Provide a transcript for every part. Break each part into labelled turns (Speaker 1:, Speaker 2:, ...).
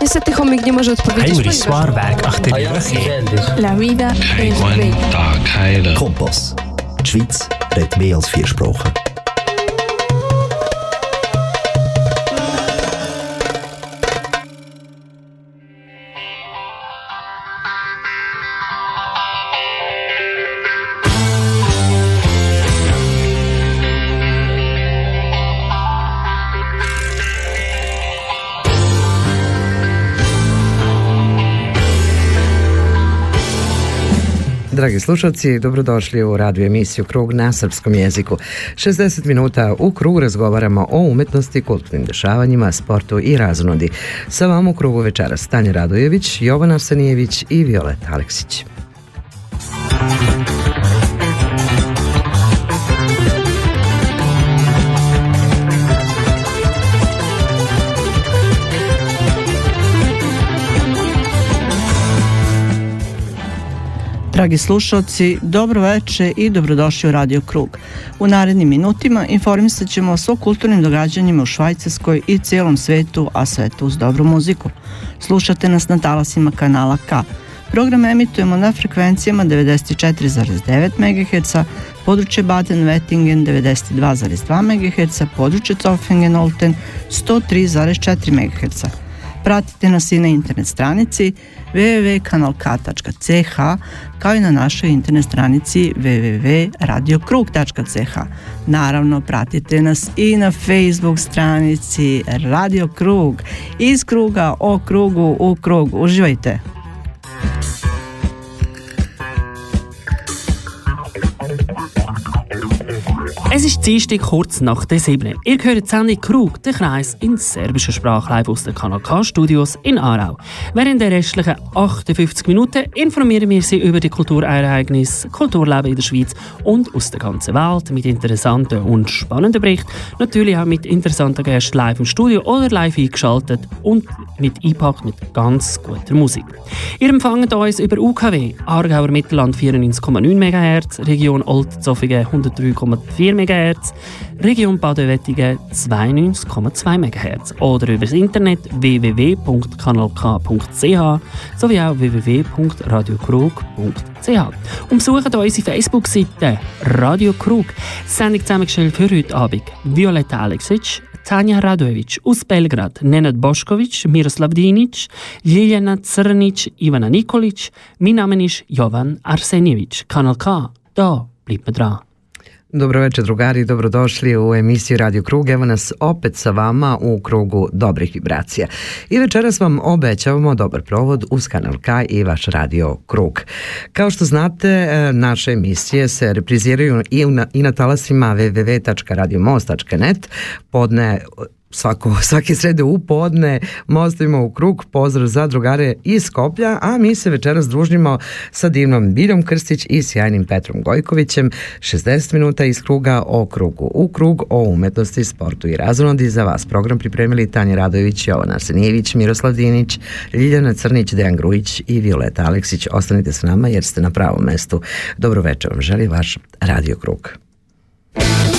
Speaker 1: Niestety chomik nie może odpowiedzieć.
Speaker 2: Henry Swarberg, ach ty
Speaker 1: La vida es bella.
Speaker 3: Kompass. Die Schweiz redet mehr als vier Sprachen.
Speaker 4: Slušalci, dobrodošli u radio emisiju Krug na srpskom jeziku. 60 minuta u Krug razgovaramo o umetnosti, kulturnim dešavanjima, sportu i raznodi. Sa vam u Krugu večera Stanje Radojević, Jovan Arsenijević i Violeta Aleksić.
Speaker 5: Dragi slušalci, dobro veče i dobrodošli u Radio Krug. U narednim minutima informisat ćemo o kulturnim događanjima u Švajcarskoj i cijelom svetu, a sve to uz dobru muziku. Slušate nas na talasima kanala K. Program emitujemo na frekvencijama 94,9 MHz, područje Baden-Wettingen 92,2 MHz, područje Zoffingen-Olten 103,4 MHz. Pratite nas i na internet stranici www.kanalk.ch kao i na našoj internet stranici www.radiokrug.ch. Naravno, pratite nas i na Facebook stranici Radio Krug. Iz kruga o krugu u krug. Uživajte!
Speaker 2: Es ist Dienstag kurz nach der 7. Ihr hört die Sendung Krug, den Kreis in serbischer Sprache live aus den Kanal K Studios in Aarau. Während der restlichen 58 Minuten informieren wir Sie über die Kulturereignisse, Kulturleben in der Schweiz und aus der ganzen Welt mit interessanten und spannenden Berichten. Natürlich auch mit interessanten Gästen live im Studio oder live eingeschaltet und mit eingepackt mit ganz guter Musik. Ihr empfangt uns über UKW, Aargauer Mittelland 94,9 MHz, Region Oldzofingen 103,4 MHz, Region Baden-Wettigen 92,2 MHz oder über das Internet www.kanalk.ch sowie auch www.radiokrug.ch. Und besucht unsere Facebook-Seite Radio Krug. Sendung zusammengestellt für heute Abend Violetta Aleksic, Tanja Radojević aus Belgrad, Nenad Bošković, Miroslav Dinić, Ljiljana Crnić, Ivana Nikolić. Mein Name ist Jovan Arsenijević. Kanal K, da bleibt mir dran.
Speaker 4: Dobro večer drugari, dobrodošli u emisiju Radio Krug. Evo nas opet sa vama u krugu dobrih vibracija. I večeras vam obećavamo dobar provod uz Kanal K i vaš Radio Krug. Kao što znate, e, naše emisije se repriziraju i na, i na talasima www.radiomost.net podne svako, svake srede u podne mostovima u krug, pozdrav za drugare iz Skoplja, a mi se večeras družimo sa divnom Biljom Krstić i sjajnim Petrom Gojkovićem, 60 minuta iz kruga o krugu u krug o umetnosti, sportu i razonodi. Za vas program pripremili Tanja Radojević, Jovan Arsenijević, Miroslav Dinić, Ljiljana Crnić, Dejan Grujić i Violeta Aleksić. Ostanite s nama jer ste na pravom mestu. Dobro večer vam želi vaš Radio Krug.
Speaker 6: Ovaj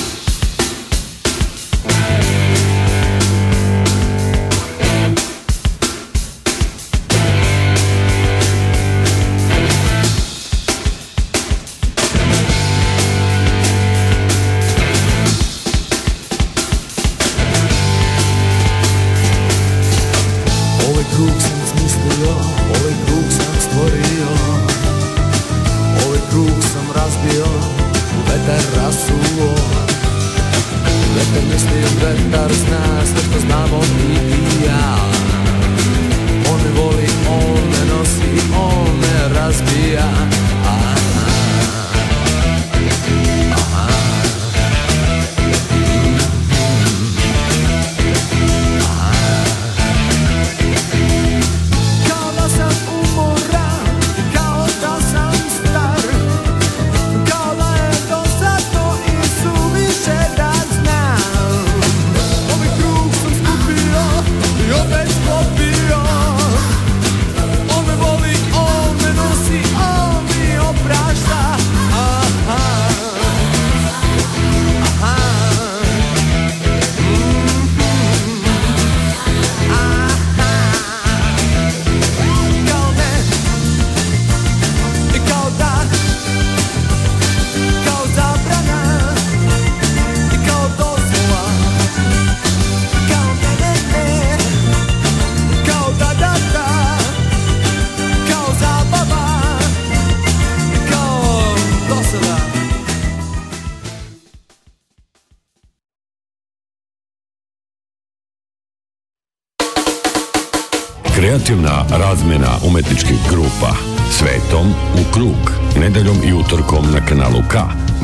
Speaker 7: umetničkih grupa Svetom u krug. Nedeljom i utorkom na kanalu K.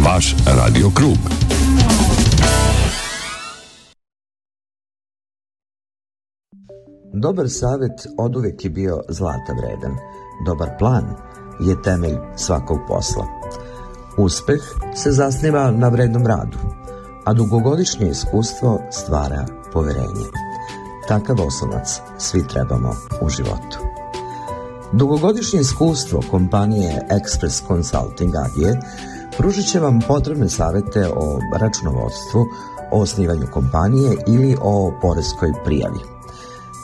Speaker 7: Vaš Radio Krug.
Speaker 4: Dobar savet oduvek je bio zlata vredan. Dobar plan je temelj svakog posla. Uspeh se zasniva na vrednom radu, a dugogodišnje iskustvo stvara poverenje. Takav oslonac svi trebamo u životu. Dugogodišnje iskustvo kompanije Express Consulting AG pružit će vam potrebne savete o računovodstvu, o osnivanju kompanije ili o poreskoj prijavi.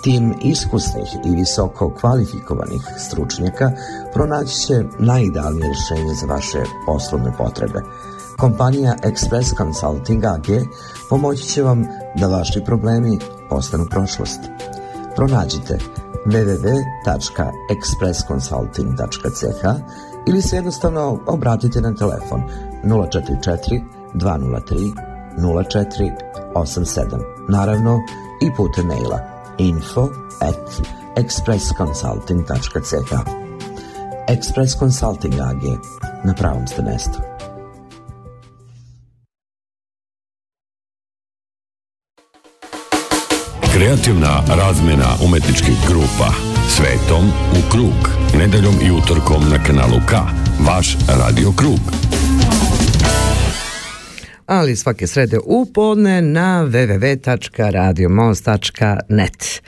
Speaker 4: Tim iskusnih i visoko kvalifikovanih stručnjaka pronaći će najidealnije rješenje za vaše poslovne potrebe. Kompanija Express Consulting AG pomoći će vam da vaši problemi postanu prošlost. Pronađite www.expressconsulting.ch ili se jednostavno obratite na telefon 044 203 0487. Naravno i putem maila info at expressconsulting.ch Express Consulting AG na pravom ste mestu.
Speaker 7: Kreativna razmena umetničkih grupa Svetom u krug. Nedeljom i utorkom na kanalu K. Vaš Radio Krug
Speaker 8: ali svake srede u podne na www.radiomost.net.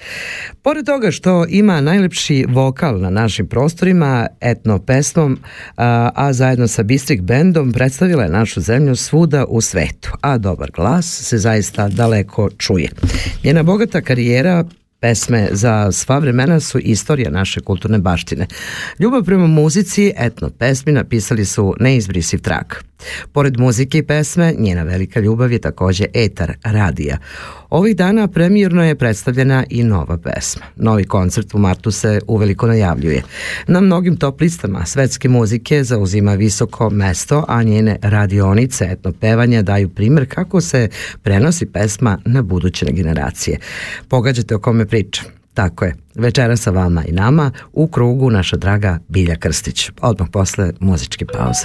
Speaker 8: Pored toga što ima najlepši vokal na našim prostorima, etno pesmom, a, a zajedno sa Bistrik bendom predstavila je našu zemlju svuda u svetu, a dobar glas se zaista daleko čuje. Njena bogata karijera Pesme za sva vremena su istorija naše kulturne baštine. Ljubav prema muzici, etno pesmi napisali su neizbrisiv trag. Pored muzike i pesme, njena velika ljubav je takođe etar radija. Ovih dana premijerno je predstavljena i nova pesma. Novi koncert u martu se uveliko najavljuje. Na mnogim top listama svetske muzike zauzima visoko mesto, a njene radionice etno pevanja daju primer kako se prenosi pesma na buduće generacije. Pogađate o kome pričam. Tako je, večera sa vama i nama u krugu naša draga Bilja Krstić. Odmah posle muzičke pauze.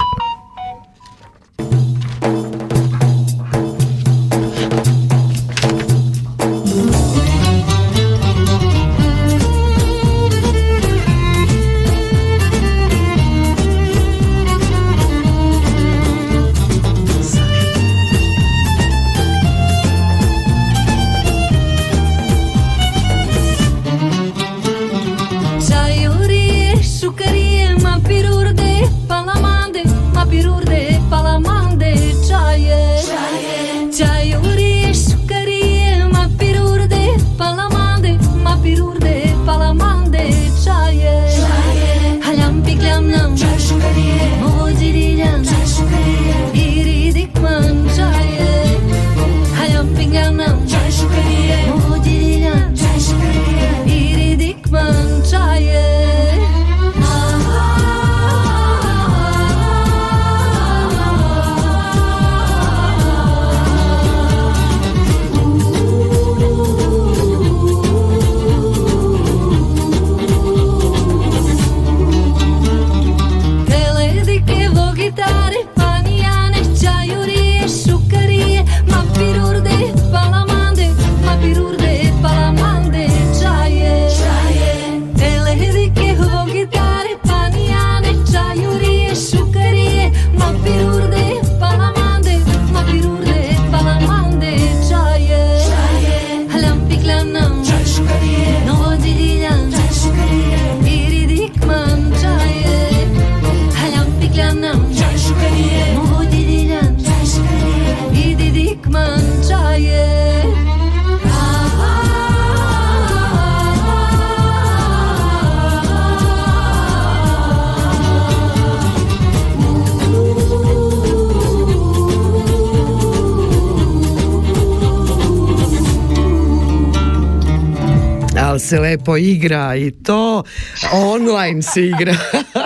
Speaker 8: Lepo igra i to online se igra.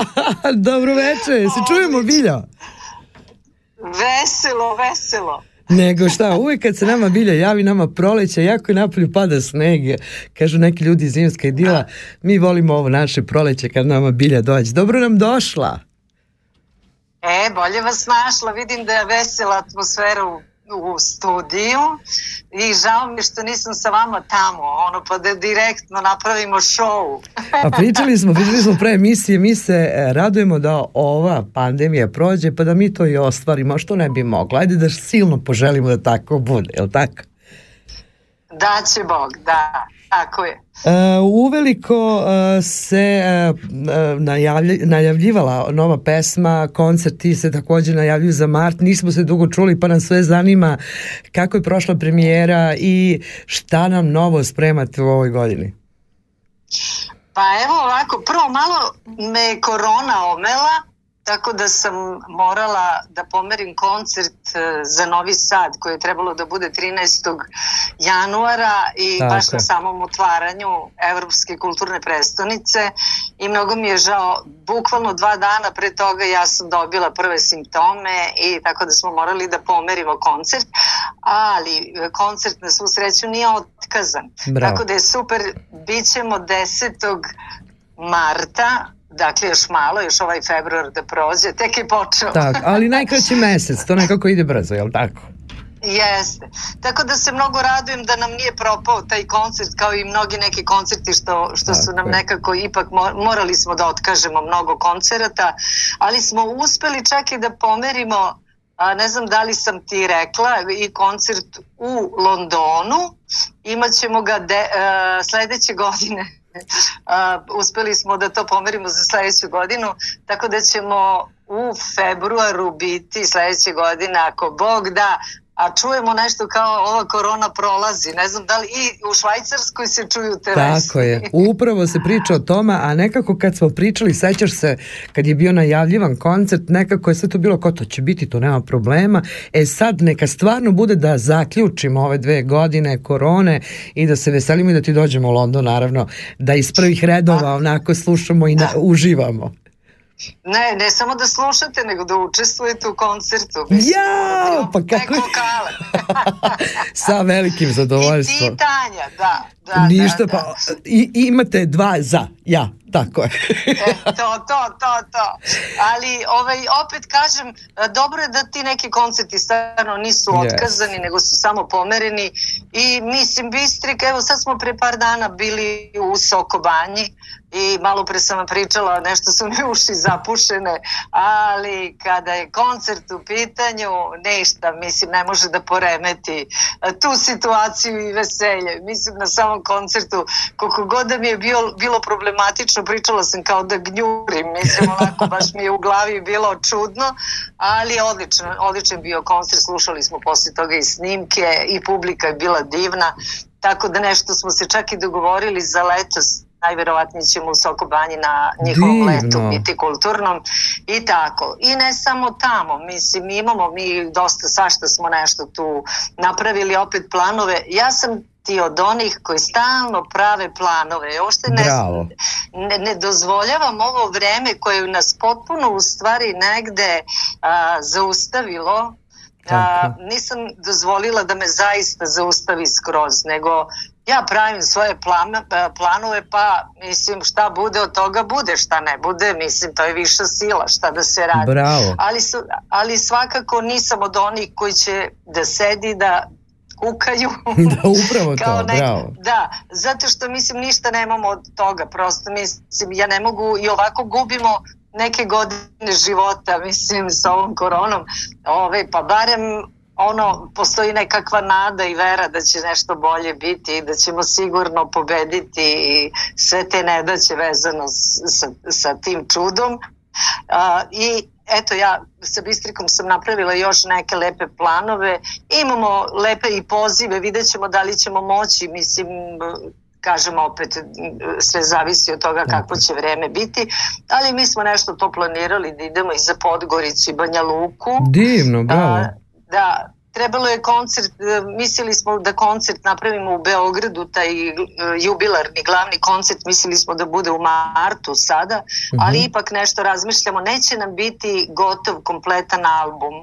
Speaker 8: Dobro veče, se čujemo Bilja?
Speaker 9: Veselo, veselo.
Speaker 4: Nego šta, uvijek kad se nama bilja javi, nama proleće, jako je napolju pada sneg. Kažu neki ljudi iz Imska i Dila, mi volimo ovo naše proleće kad nama bilja dođe. Dobro nam došla.
Speaker 9: E, bolje vas našla, vidim da je vesela atmosfera u u studiju i žao mi što nisam sa vama tamo, ono pa da direktno napravimo show.
Speaker 4: A pričali smo, pričali smo pre emisije, mi se e, radujemo da ova pandemija prođe pa da mi to i ostvarimo, što ne bi moglo. Ajde da silno poželimo da tako bude, je li tako?
Speaker 9: Da će Bog, da. Tako je.
Speaker 4: Uh, uveliko uh, se uh, najavlj, najavljivala nova pesma, koncerti se takođe najavljuju za mart, nismo se dugo čuli pa nam sve zanima kako je prošla premijera i šta nam novo spremate u ovoj godini?
Speaker 9: Pa evo ovako, prvo malo me korona omela, Tako da sam morala da pomerim koncert e, za Novi Sad koji je trebalo da bude 13. januara i Tako. baš na samom otvaranju Evropske kulturne prestonice i mnogo mi je žao, bukvalno dva dana pre toga ja sam dobila prve simptome i tako da smo morali da pomerimo koncert, ali koncert na svu sreću nije otkazan. Bravo. Tako da je super, bit ćemo 10. marta Dakle, još malo, još ovaj februar da prođe, tek je počeo.
Speaker 4: Tak, ali najkraći mesec, to nekako ide brzo, jel tako?
Speaker 9: Jeste. Tako da se mnogo radujem da nam nije propao taj koncert kao i mnogi neki koncerti što, što su nam nekako ipak morali smo da otkažemo mnogo koncerata, ali smo uspeli čak i da pomerimo a, ne znam da li sam ti rekla i koncert u Londonu imaćemo ga de, a, sledeće godine Uh, uspeli smo da to pomerimo za sledeću godinu, tako da ćemo u februaru biti sledeće godine, ako Bog da, a čujemo nešto kao ova korona prolazi, ne znam da li i u Švajcarskoj se čuju te vesti.
Speaker 4: Tako je, upravo se priča o tome, a nekako kad smo pričali, sećaš se kad je bio najavljivan koncert, nekako je sve to bilo ko to će biti, to nema problema, e sad neka stvarno bude da zaključimo ove dve godine korone i da se veselimo i da ti dođemo u London, naravno, da iz prvih redova onako slušamo i na, uživamo.
Speaker 9: Ne, ne samo da slušate, nego da učestvujete u koncertu.
Speaker 4: Mislim, ja, pa kako... Sa velikim zadovoljstvom.
Speaker 9: I ti Tanja, da. da
Speaker 4: Ništa,
Speaker 9: da,
Speaker 4: pa da. I, imate dva za, ja, tako je.
Speaker 9: e, to, to, to, to. Ali ovaj, opet kažem, dobro je da ti neki koncerti stvarno nisu otkazani, yes. nego su samo pomereni i mislim Bistrik, evo sad smo pre par dana bili u Sokobanji, i malo pre sam vam pričala, nešto su mi uši zapušene, ali kada je koncert u pitanju, ništa, mislim, ne može da poremeti e, tu situaciju i veselje. Mislim, na samom koncertu, koliko god da mi je bilo, bilo problematično, pričala sam kao da gnjurim, mislim, onako, baš mi je u glavi bilo čudno, ali odličan, odličan bio koncert, slušali smo posle toga i snimke i publika je bila divna, tako da nešto smo se čak i dogovorili za letos najverovatnije ćemo u Sokobanji na njihovom Divno. letu biti kulturnom i tako. I ne samo tamo, mislim, imamo mi dosta, sašta smo nešto tu napravili opet planove. Ja sam ti od onih koji stalno prave planove. Ošte ne, ne, ne dozvoljavam ovo vreme koje nas potpuno u stvari negde a, zaustavilo a, nisam dozvolila da me zaista zaustavi skroz, nego ja pravim svoje plan, e, planove pa mislim šta bude od toga bude, šta ne bude, mislim to je viša sila, šta da se radi.
Speaker 4: Bravo.
Speaker 9: Ali, ali svakako nisam od onih koji će da sedi da kukaju.
Speaker 4: da, upravo to, nek, bravo.
Speaker 9: Da, zato što mislim ništa nemamo od toga, prosto mislim ja ne mogu i ovako gubimo neke godine života, mislim, sa ovom koronom, ove, pa barem ono, postoji nekakva nada i vera da će nešto bolje biti i da ćemo sigurno pobediti i sve te nedaće vezano sa, sa tim čudom. A, I eto ja sa Bistrikom sam napravila još neke lepe planove, imamo lepe i pozive, vidjet ćemo da li ćemo moći, mislim kažem opet sve zavisi od toga kako će vreme biti, ali mi smo nešto to planirali da idemo i za Podgoricu i Banja Luku.
Speaker 4: Divno, bravo. A,
Speaker 9: da, trebalo je koncert, e, mislili smo da koncert napravimo u Beogradu, taj e, jubilarni glavni koncert, mislili smo da bude u martu sada, ali ipak nešto razmišljamo, neće nam biti gotov kompletan album,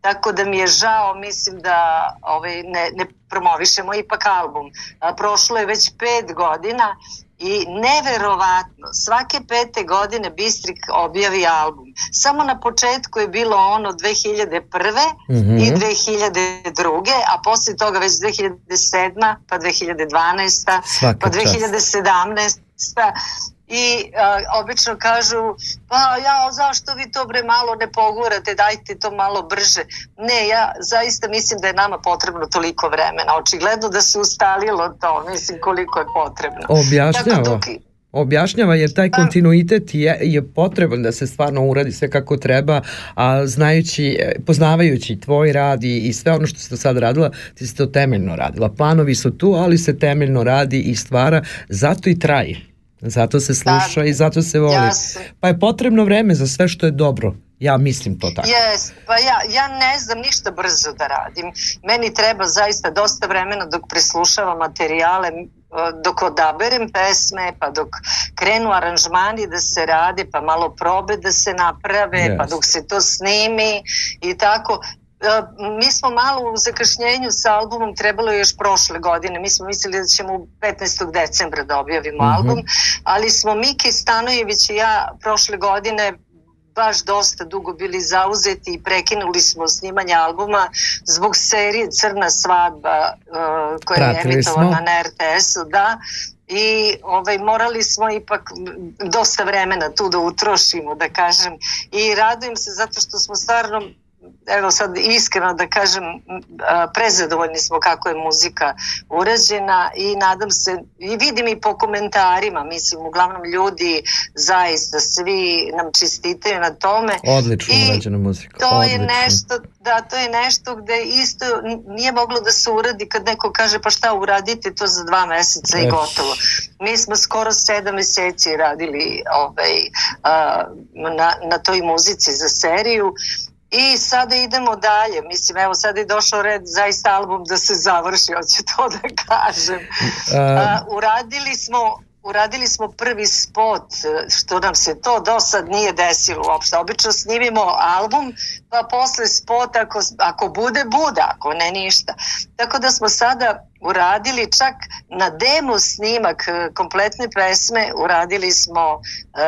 Speaker 9: tako da mi je žao, mislim da ovaj, ne, ne promovišemo ipak album. A, prošlo je već pet godina i neverovatno, svake pete godine Bistrik objavi album. Samo na početku je bilo ono 2001. Mm -hmm. i 2002. A posle toga već 2007. pa 2012. Svaka pa 2017. Čast i a, obično kažu pa ja zašto vi to bre malo ne pogurate dajte to malo brže ne ja zaista mislim da je nama potrebno toliko vremena očigledno da se ustalilo to mislim koliko je potrebno
Speaker 4: objašnjava dok, objašnjava jer taj pa- kontinuitet je, je potreban da se stvarno uradi sve kako treba, a znajući, poznavajući tvoj rad i, i sve ono što si do sada radila, ti si to temeljno radila. Planovi su tu, ali se temeljno radi i stvara, zato i traje. Zato se sluša da, i zato se voli. Jasno. Pa je potrebno vreme za sve što je dobro. Ja mislim to tako.
Speaker 9: Yes, pa ja, ja ne znam ništa brzo da radim. Meni treba zaista dosta vremena dok preslušavam materijale, dok odaberem pesme, pa dok krenu aranžmani da se rade, pa malo probe da se naprave, yes. pa dok se to snimi i tako. E, mi smo malo u zakašnjenju sa albumom trebalo je još prošle godine. Mi smo mislili da ćemo 15. decembra da objavimo mm -hmm. album, ali smo Miki Stanojević i ja prošle godine baš dosta dugo bili zauzeti i prekinuli smo snimanje albuma zbog serije Crna svadba uh, koja Pratili je emitovana na RTS-u, da, i ovaj, morali smo ipak dosta vremena tu da utrošimo, da kažem, i radujem se zato što smo stvarno evo sad iskreno da kažem prezadovoljni smo kako je muzika urađena i nadam se i vidim i po komentarima mislim uglavnom ljudi zaista svi nam čestitaju na tome.
Speaker 4: Odlično I urađena muzika
Speaker 9: to
Speaker 4: odlično.
Speaker 9: je nešto da to je nešto gde isto nije moglo da se uradi kad neko kaže pa šta uradite to za dva meseca? I gotovo. Mi smo skoro sedam meseci radili ovaj, na, na toj muzici za seriju I sada idemo dalje. Mislim, evo sada je došao red zaista album da se završi, hoće to da kažem. Uh, uradili smo uradili smo prvi spot, što nam se to do sad nije desilo uopšte. Obično snimimo album, pa posle spot, ako, ako bude, bude, ako ne ništa. Tako da smo sada uradili čak na demo snimak e, kompletne pesme, uradili smo uh,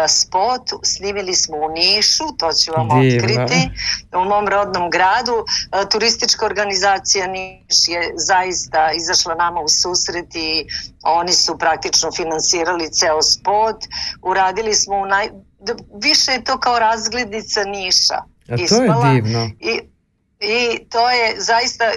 Speaker 9: spot, snimili smo u Nišu, to ću vam Divno. otkriti, u mom rodnom gradu. Uh, turistička organizacija Niš je zaista izašla nama u susret i oni su praktično finansirali ceo spot. Uradili smo u naj... više je to kao razglednica Niša.
Speaker 4: A to ispala. je divno.
Speaker 9: I, I to je zaista, e,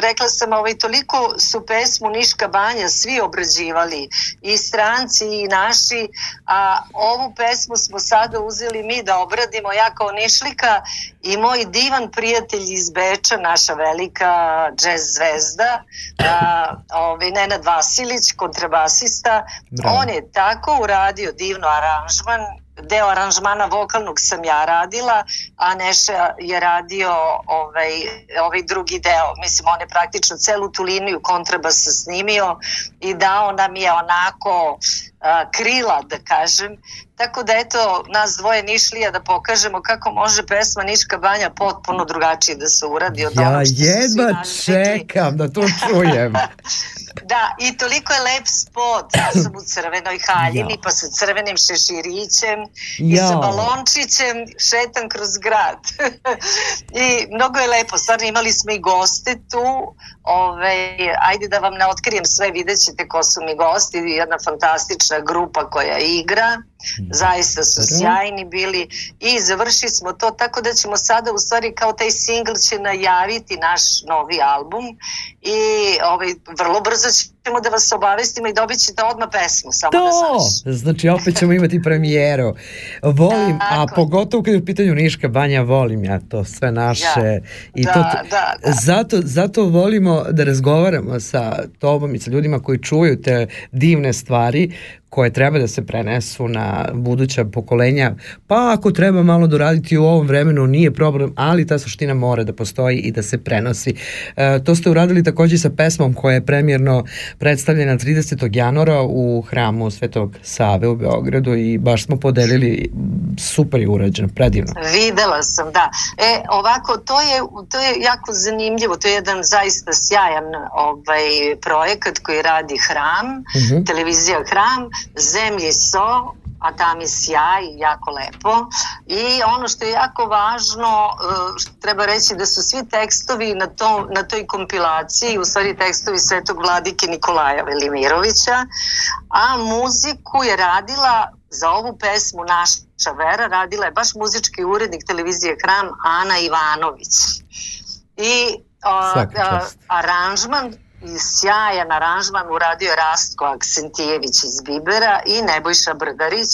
Speaker 9: rekla sam, ovaj, toliko su pesmu Niška banja svi obrađivali, i stranci i naši, a ovu pesmu smo sada uzeli mi da obradimo, ja kao Nišlika i moj divan prijatelj iz Beča, naša velika džez zvezda, a, ovaj, Nenad Vasilić, kontrabasista, Bravo. on je tako uradio divno aranžman, deo aranžmana vokalnog sam ja radila, a Neša je radio ovaj, ovaj drugi deo. Mislim, on je praktično celu tu liniju kontrabasa snimio i dao nam je onako a, krila, da kažem. Tako da eto, nas dvoje Nišlija da pokažemo kako može pesma Niška banja potpuno drugačije da se uradi od
Speaker 4: ja jedva čekam da to čujem.
Speaker 9: Da, i toliko je lep spot. Ja sam u crvenoj haljini, ja. pa sa crvenim šeširićem ja. i sa balončićem šetam kroz grad. I mnogo je lepo. Stvarno imali smo i goste tu. Ove, ajde da vam ne otkrijem sve, vidjet ćete ko su mi gosti. Jedna fantastična grupa koja igra. Zaista su sjajni bili i završili smo to tako da ćemo sada u stvari kao taj singl će najaviti naš novi album i ovaj, vrlo brzo će ćemo da vas obavestimo i dobit ćete odmah pesmu, samo
Speaker 4: to,
Speaker 9: da znaš.
Speaker 4: znači opet ćemo imati premijeru. Volim, Tako. a pogotovo kad je u pitanju Niška banja, volim ja to sve naše. Ja. I
Speaker 9: da,
Speaker 4: to,
Speaker 9: da, da.
Speaker 4: Zato, zato volimo da razgovaramo sa tobom i sa ljudima koji čuju te divne stvari koje treba da se prenesu na buduća pokolenja, pa ako treba malo doraditi u ovom vremenu nije problem, ali ta suština mora da postoji i da se prenosi. E, to ste uradili takođe sa pesmom koja je premjerno predstavljena 30. januara u hramu Svetog Save u Beogradu i baš smo podelili super je urađeno, predivno.
Speaker 9: Videla sam, da. E, ovako, to je, to je jako zanimljivo, to je jedan zaista sjajan ovaj, projekat koji radi hram, uh mhm. -huh. televizija hram, zemlji so, a tam je sjaj, jako lepo. I ono što je jako važno, e, treba reći da su svi tekstovi na, to, na toj kompilaciji, u stvari tekstovi Svetog vladike Nikolaja Velimirovića, a muziku je radila za ovu pesmu Naša vera, radila je baš muzički urednik televizije Hram Ana Ivanović. I a, a, aranžman i sjajan aranžman uradio Rastko Aksentijević iz Bibera i Nebojša Brdarić.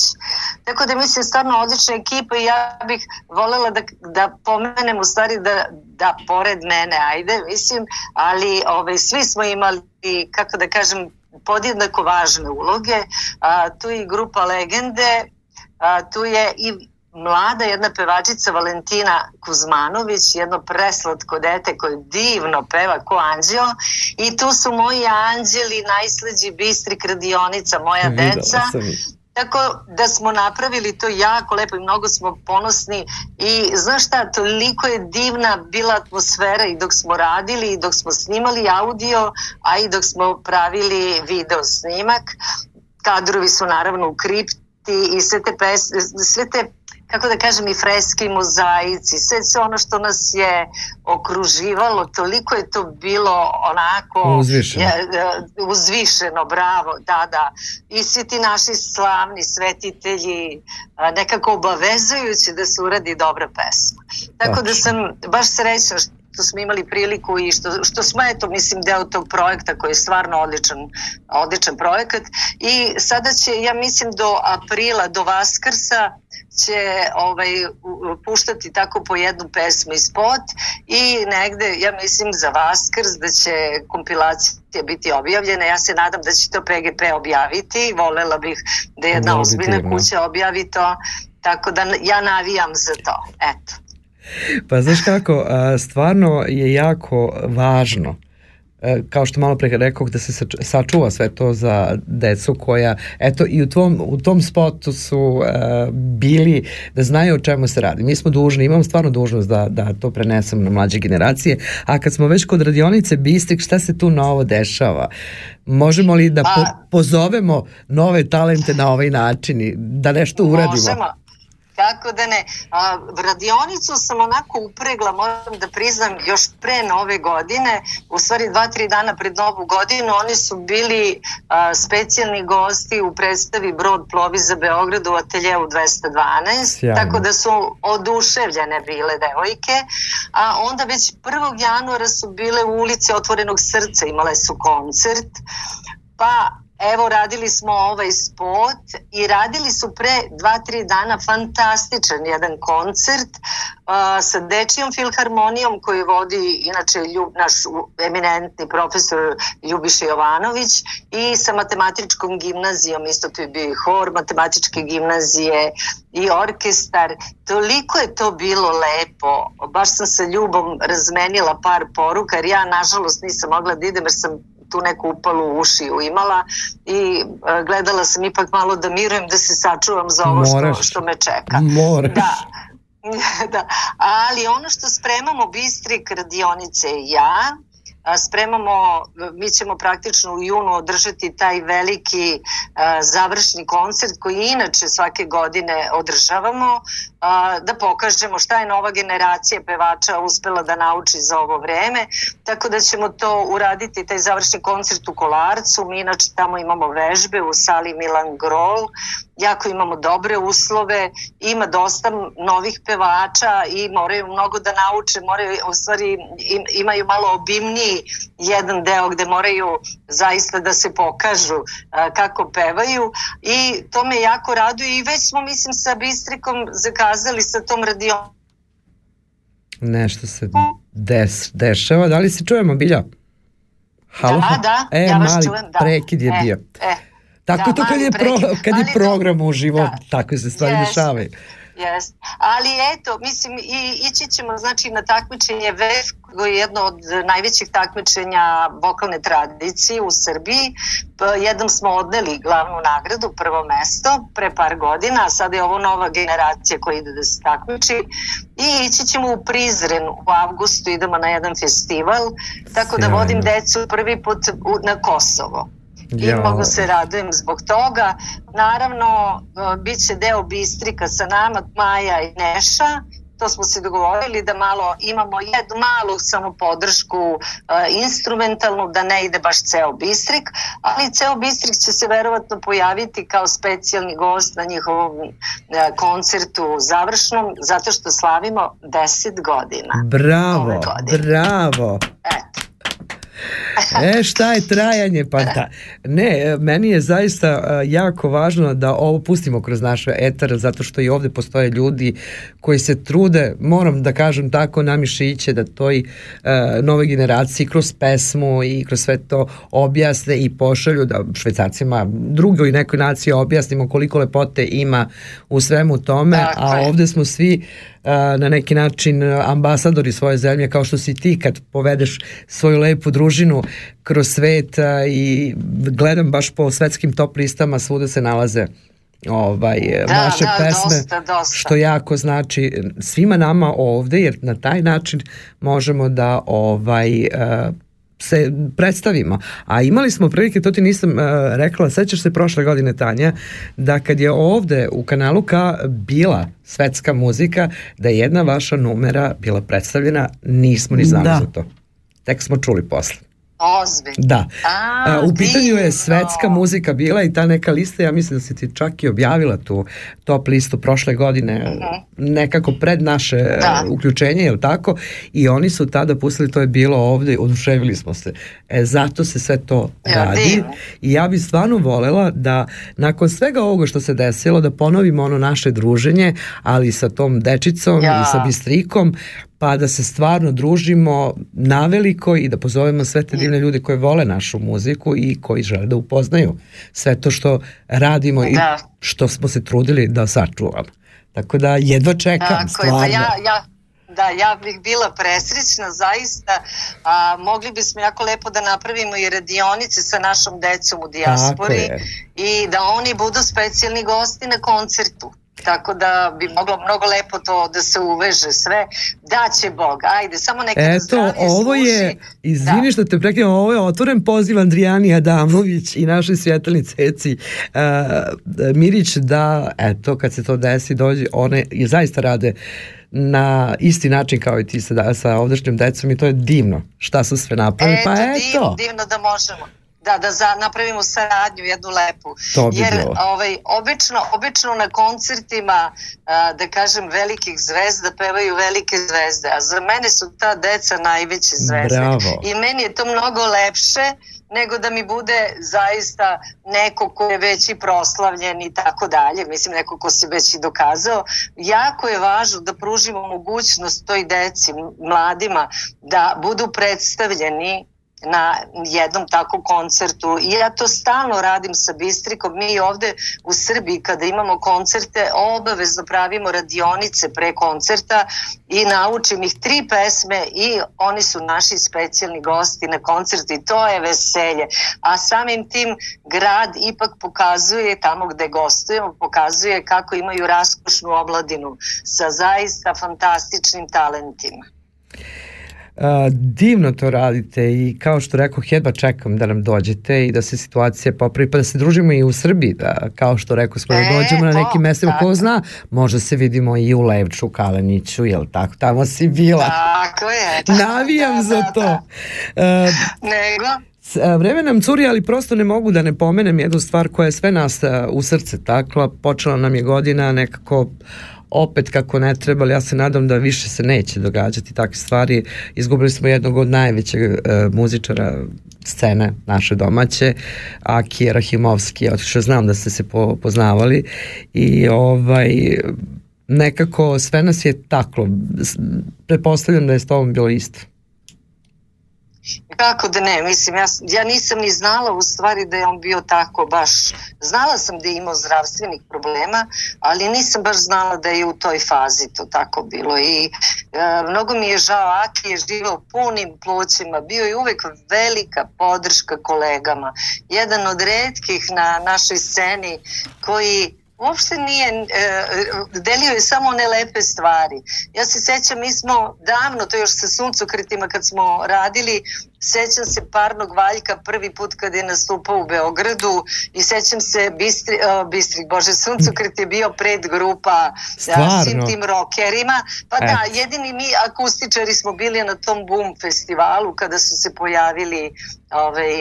Speaker 9: Tako da mislim stvarno odlična ekipa i ja bih volela da, da pomenem u stvari da, da pored mene, ajde, mislim, ali ovaj, svi smo imali, kako da kažem, podjednako važne uloge. A, tu je i grupa Legende, a, tu je i mlada jedna pevačica Valentina Kuzmanović, jedno preslatko dete koje divno peva ko anđeo i tu su moji anđeli, najslađi bistri kradionica, moja deca. Tako da smo napravili to jako lepo i mnogo smo ponosni i znaš šta, toliko je divna bila atmosfera i dok smo radili i dok smo snimali audio, a i dok smo pravili video snimak. Kadrovi su naravno u kripti i sve te, pes, sve te kako da kažem, i freski mozaici, sve, sve ono što nas je okruživalo, toliko je to bilo onako
Speaker 4: uzvišeno, je,
Speaker 9: uzvišeno bravo, da, da. I svi ti naši slavni svetitelji nekako obavezujući da se uradi dobra pesma. Tako da sam baš srećna što smo imali priliku i što, što smo, eto, mislim, deo tog projekta koji je stvarno odličan, odličan projekat i sada će, ja mislim, do aprila, do Vaskrsa će ovaj, puštati tako po jednu pesmu i spot i negde, ja mislim, za Vaskrs da će kompilacija biti objavljena. Ja se nadam da će to PGP objaviti. Volela bih da jedna ozbiljna kuća objavi to. Tako da ja navijam za to. Eto.
Speaker 4: Pa znaš kako, stvarno je jako važno kao što malo pre rekao da se sačuva sve to za decu koja eto i u tom, u tom spotu su uh, bili da znaju o čemu se radi. Mi smo dužni, imamo stvarno dužnost da, da to prenesemo na mlađe generacije, a kad smo već kod radionice Bistrik, šta se tu novo dešava? Možemo li da po, pozovemo nove talente na ovaj način i da nešto uradimo?
Speaker 9: Možemo, Tako da ne, a, radionicu sam onako upregla, moram da priznam, još pre nove godine, u stvari dva, tri dana pred novu godinu, oni su bili a, specijalni gosti u predstavi Brod plovi za Beograd u ateljevu 212, Sjajno. tako da su oduševljene bile devojke, a onda već 1. januara su bile u ulici Otvorenog srca, imale su koncert, pa Evo, radili smo ovaj spot i radili su pre dva, tri dana fantastičan jedan koncert uh, sa Dečijom filharmonijom koju vodi inače ljub, naš eminentni profesor Ljubiša Jovanović i sa matematičkom gimnazijom, isto tu je bio i hor matematičke gimnazije i orkestar. Toliko je to bilo lepo. Baš sam sa Ljubom razmenila par poruka jer ja nažalost nisam mogla da idem jer sam tu neku upalu u ušiju imala i e, gledala sam ipak malo da mirujem, da se sačuvam za ovo što, što me čeka.
Speaker 4: Moraš.
Speaker 9: Da. da. Ali ono što spremamo Bistrik radionice i ja, spremamo, mi ćemo praktično u junu održati taj veliki završni koncert koji inače svake godine održavamo a, da pokažemo šta je nova generacija pevača uspela da nauči za ovo vreme, tako da ćemo to uraditi, taj završni koncert u Kolarcu, mi inače tamo imamo vežbe u sali Milan Grol, jako imamo dobre uslove, ima dosta novih pevača i moraju mnogo da nauče, moraju, u stvari imaju malo obimniji jedan deo gde moraju zaista da se pokažu a, kako pevaju. I to me jako raduje. I već smo mislim sa Bistrikom zakazali sa tom radion
Speaker 4: Nešto se des, dešava. Da li se čujemo, Bilja?
Speaker 9: Halo? Da, da,
Speaker 4: e,
Speaker 9: ja
Speaker 4: vas mali
Speaker 9: čujem, da.
Speaker 4: prekid je
Speaker 9: e,
Speaker 4: bio.
Speaker 9: E,
Speaker 4: Tako
Speaker 9: da,
Speaker 4: to kad je, pro, kad je program u život, da. tako se stvari
Speaker 9: Yes.
Speaker 4: dešavaju.
Speaker 9: Yes. Ali eto, mislim, i, ići ćemo znači, na takmičenje VEF, koje je jedno od najvećih takmičenja vokalne tradicije u Srbiji. Jednom smo odneli glavnu nagradu, prvo mesto, pre par godina, a sada je ovo nova generacija koja ide da se takmiči. I ići ćemo u Prizren u avgustu, idemo na jedan festival, tako da vodim decu prvi put na Kosovo i
Speaker 4: Jao.
Speaker 9: mnogo se radujem zbog toga. Naravno, e, bit će deo Bistrika sa nama, Maja i Neša, to smo se dogovorili da malo imamo jednu malu samo podršku e, instrumentalnu, da ne ide baš ceo Bistrik, ali ceo Bistrik će se verovatno pojaviti kao specijalni gost na njihovom e, koncertu završnom, zato što slavimo 10 godina.
Speaker 4: Bravo,
Speaker 9: godine.
Speaker 4: bravo.
Speaker 9: Eto.
Speaker 4: E, šta je trajanje? Pa da. Ne, meni je zaista e, jako važno da ovo pustimo kroz naš etar, zato što i ovde postoje ljudi koji se trude, moram da kažem tako, na mišiće da toj uh, nove generaciji kroz pesmu i kroz sve to objasne i pošalju da švajcarcima, drugoj nekoj naciji objasnimo koliko lepote ima u svemu tome,
Speaker 9: Tako
Speaker 4: a ovde smo svi uh, na neki način ambasadori svoje zemlje, kao što si ti kad povedeš svoju lepu družinu kroz svet i gledam baš po svetskim top listama, svuda se nalaze ovaj,
Speaker 9: Da,
Speaker 4: vaše
Speaker 9: da,
Speaker 4: pesme,
Speaker 9: dosta, dosta.
Speaker 4: što jako znači svima nama ovde, jer na taj način možemo da ovaj, se predstavimo. A imali smo prilike, to ti nisam uh, rekla, sećaš se prošle godine Tanja, da kad je ovde u kanalu K bila svetska muzika, da je jedna vaša numera bila predstavljena, nismo ni znali
Speaker 5: Da.
Speaker 4: za to. Tek smo čuli posle.
Speaker 9: Ozbiljno.
Speaker 4: Da.
Speaker 9: A,
Speaker 4: A, u pitanju je svetska muzika bila i ta neka lista, ja mislim da si ti čak i objavila tu top listu prošle godine, nekako pred naše
Speaker 9: Mhm. Da.
Speaker 4: e, uključenje, je li tako? I oni su tada pustili, to je bilo ovde, oduševili smo se. E, zato se sve to
Speaker 9: Ja,
Speaker 4: radi.
Speaker 9: divno.
Speaker 4: I ja bih stvarno volela da nakon svega ovoga što se desilo, da ponovimo ono naše druženje, ali sa tom dečicom
Speaker 9: Ja.
Speaker 4: i sa bistrikom, pa da se stvarno družimo naveliko i da pozovemo sve te divne ljude koje vole našu muziku i koji žele da upoznaju sve to što radimo i
Speaker 9: Da.
Speaker 4: što smo se trudili da sačuvamo. Tako da jedva čekam,
Speaker 9: Tako je,
Speaker 4: stvarno.
Speaker 9: pa ja, ja, da, ja bih bila presrećna zaista, a, mogli bismo jako lepo da napravimo i radionice sa našom decom u dijaspori
Speaker 4: je.
Speaker 9: i da oni budu specijalni gosti na koncertu. Tako da bi moglo mnogo lepo to da se uveže sve. Da će Bog, ajde, samo neka
Speaker 4: Eto, ovo je,
Speaker 9: služi.
Speaker 4: izvini što te prekinem, ovo je otvoren poziv Andrijani Adamović i našoj svjetlani ceci uh, Mirić da, eto, kad se to desi, dođe, one je zaista rade na isti način kao i ti sa, sa ovdašnjom decom i to je divno šta su sve napravili.
Speaker 9: Eto,
Speaker 4: pa
Speaker 9: divno,
Speaker 4: eto,
Speaker 9: divno da možemo. Da, da za, napravimo saradnju jednu lepu.
Speaker 4: To bi
Speaker 9: Jer
Speaker 4: bilo.
Speaker 9: ovaj, obično, obično na koncertima, a, da kažem, velikih zvezda pevaju velike zvezde, a za mene su ta deca najveće zvezde.
Speaker 4: Bravo.
Speaker 9: I meni je to mnogo lepše nego da mi bude zaista neko ko je već i proslavljen i tako dalje, mislim neko ko se već i dokazao. Jako je važno da pružimo mogućnost toj deci, mladima, da budu predstavljeni na jednom takvom koncertu. I ja to stalno radim sa Bistrikom. Mi ovde u Srbiji kada imamo koncerte obavezno pravimo radionice pre koncerta i naučim ih tri pesme i oni su naši specijalni gosti na koncertu i to je veselje. A samim tim grad ipak pokazuje tamo gde gostujemo pokazuje kako imaju raskošnu obladinu sa zaista fantastičnim talentima
Speaker 4: divno to radite i kao što rekao, jedva čekam da nam dođete i da se situacija popravi, pa da se družimo i u Srbiji, da kao što rekao smo, da e, dođemo na nekim mestima, ko zna, možda se vidimo i u Levču, Kaleniću, jel tako, tamo si bila.
Speaker 9: Tako je.
Speaker 4: Navijam da, za da, to. Da.
Speaker 9: Uh, Nego?
Speaker 4: Vreme nam curi, ali prosto ne mogu da ne pomenem jednu stvar koja je sve nas u srce takla. Počela nam je godina nekako opet kako ne treba, ali ja se nadam da više se neće događati takve stvari. Izgubili smo jednog od najvećeg e, muzičara scene naše domaće, Aki Rahimovski, otišao znam da ste se po, poznavali i ovaj nekako sve nas je taklo. Prepostavljam da je s tobom bilo isto.
Speaker 9: Kako da ne, mislim, ja, ja nisam ni znala u stvari da je on bio tako baš, znala sam da je imao zdravstvenih problema, ali nisam baš znala da je u toj fazi to tako bilo i e, mnogo mi je žao, Aki je živao punim plućima, bio je uvek velika podrška kolegama, jedan od redkih na našoj sceni koji uopšte nije, e, delio je samo one lepe stvari. Ja se sećam, mi smo davno, to još sa suncokretima kad smo radili, Sećam se parnog valjka prvi put kad je nastupao u Beogradu i sećam se Bistri, uh, Bistri Bože, Suncokret je bio pred grupa
Speaker 4: Stvarno?
Speaker 9: svim tim rokerima. Pa Et. da, jedini mi akustičari smo bili na tom Boom festivalu kada su se pojavili ovaj,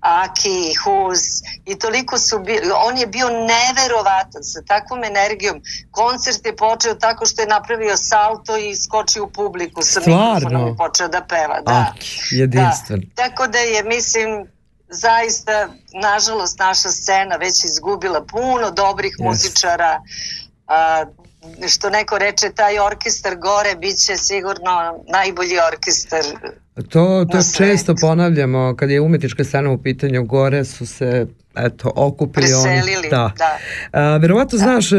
Speaker 9: Aki, Huz i toliko su bili, on je bio neverovatan sa takvom energijom. Koncert je počeo tako što je napravio salto i skočio u publiku sa mikrofonom i počeo da peva. Da,
Speaker 4: Aki, jedinstvo. Da.
Speaker 9: Tako da je, mislim, zaista, nažalost, naša scena već izgubila puno dobrih yes. muzičara, a, što neko reče, taj orkestar gore biće sigurno najbolji orkestar
Speaker 4: To, to često ponavljamo, kad je umetnička scena u pitanju, gore su se eto, okupili
Speaker 9: Preselili,
Speaker 4: oni. Da. da. A, verovatno da. znaš e,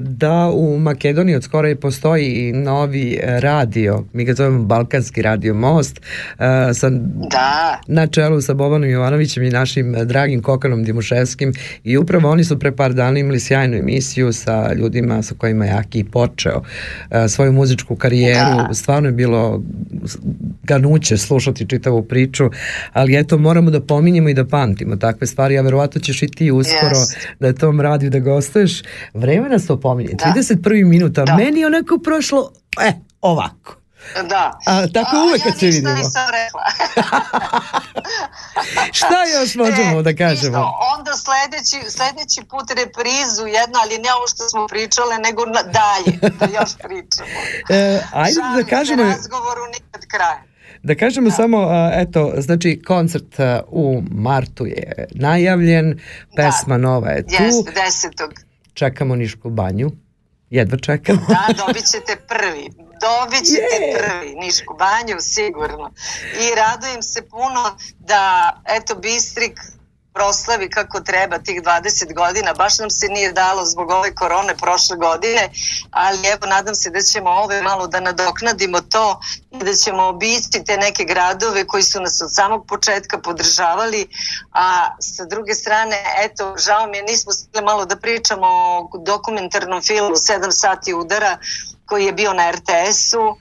Speaker 4: da u Makedoniji od skora i postoji i novi radio, mi ga zovemo Balkanski radio most, a, sa,
Speaker 9: da.
Speaker 4: na čelu sa Bobanom Jovanovićem i našim dragim Kokanom Dimuševskim i upravo oni su pre par dana imali sjajnu emisiju sa ljudima sa kojima je Aki počeo a, svoju muzičku karijeru. Da. Stvarno je bilo ganuće slušati čitavu priču, ali eto moramo da pominjemo i da pamtimo takve stvari, a verovatno ćeš i ti uskoro yes. je tom radiju da gostuješ. Vreme nas to pominje, da. 31 minuta, da. meni onako prošlo, e, ovako.
Speaker 9: Da.
Speaker 4: A, tako uvek kad se vidimo. Ja
Speaker 9: ništa nisam rekla.
Speaker 4: Šta još možemo e, da kažemo? Isto,
Speaker 9: onda sledeći, sledeći put reprizu jedno, ali ne ovo što smo pričale, nego na, dalje, da još pričamo.
Speaker 4: E, ajde Šalim da kažemo...
Speaker 9: Se razgovoru nikad kraja.
Speaker 4: Da kažemo da. samo, eto, znači koncert u martu je najavljen, pesma da. nova je tu.
Speaker 9: Jeste, desetog.
Speaker 4: Čekamo Nišku banju. Jedva čekamo.
Speaker 9: Da, dobit ćete prvi. Dobit ćete yeah. prvi Nišku banju, sigurno. I radujem se puno da, eto, Bistrik proslavi kako treba tih 20 godina. Baš nam se nije dalo zbog ove korone prošle godine, ali evo nadam se da ćemo ove malo da nadoknadimo to i da ćemo obići te neke gradove koji su nas od samog početka podržavali, a sa druge strane, eto, žao mi je, nismo stili malo da pričamo o dokumentarnom filmu 7 sati udara koji je bio na RTS-u,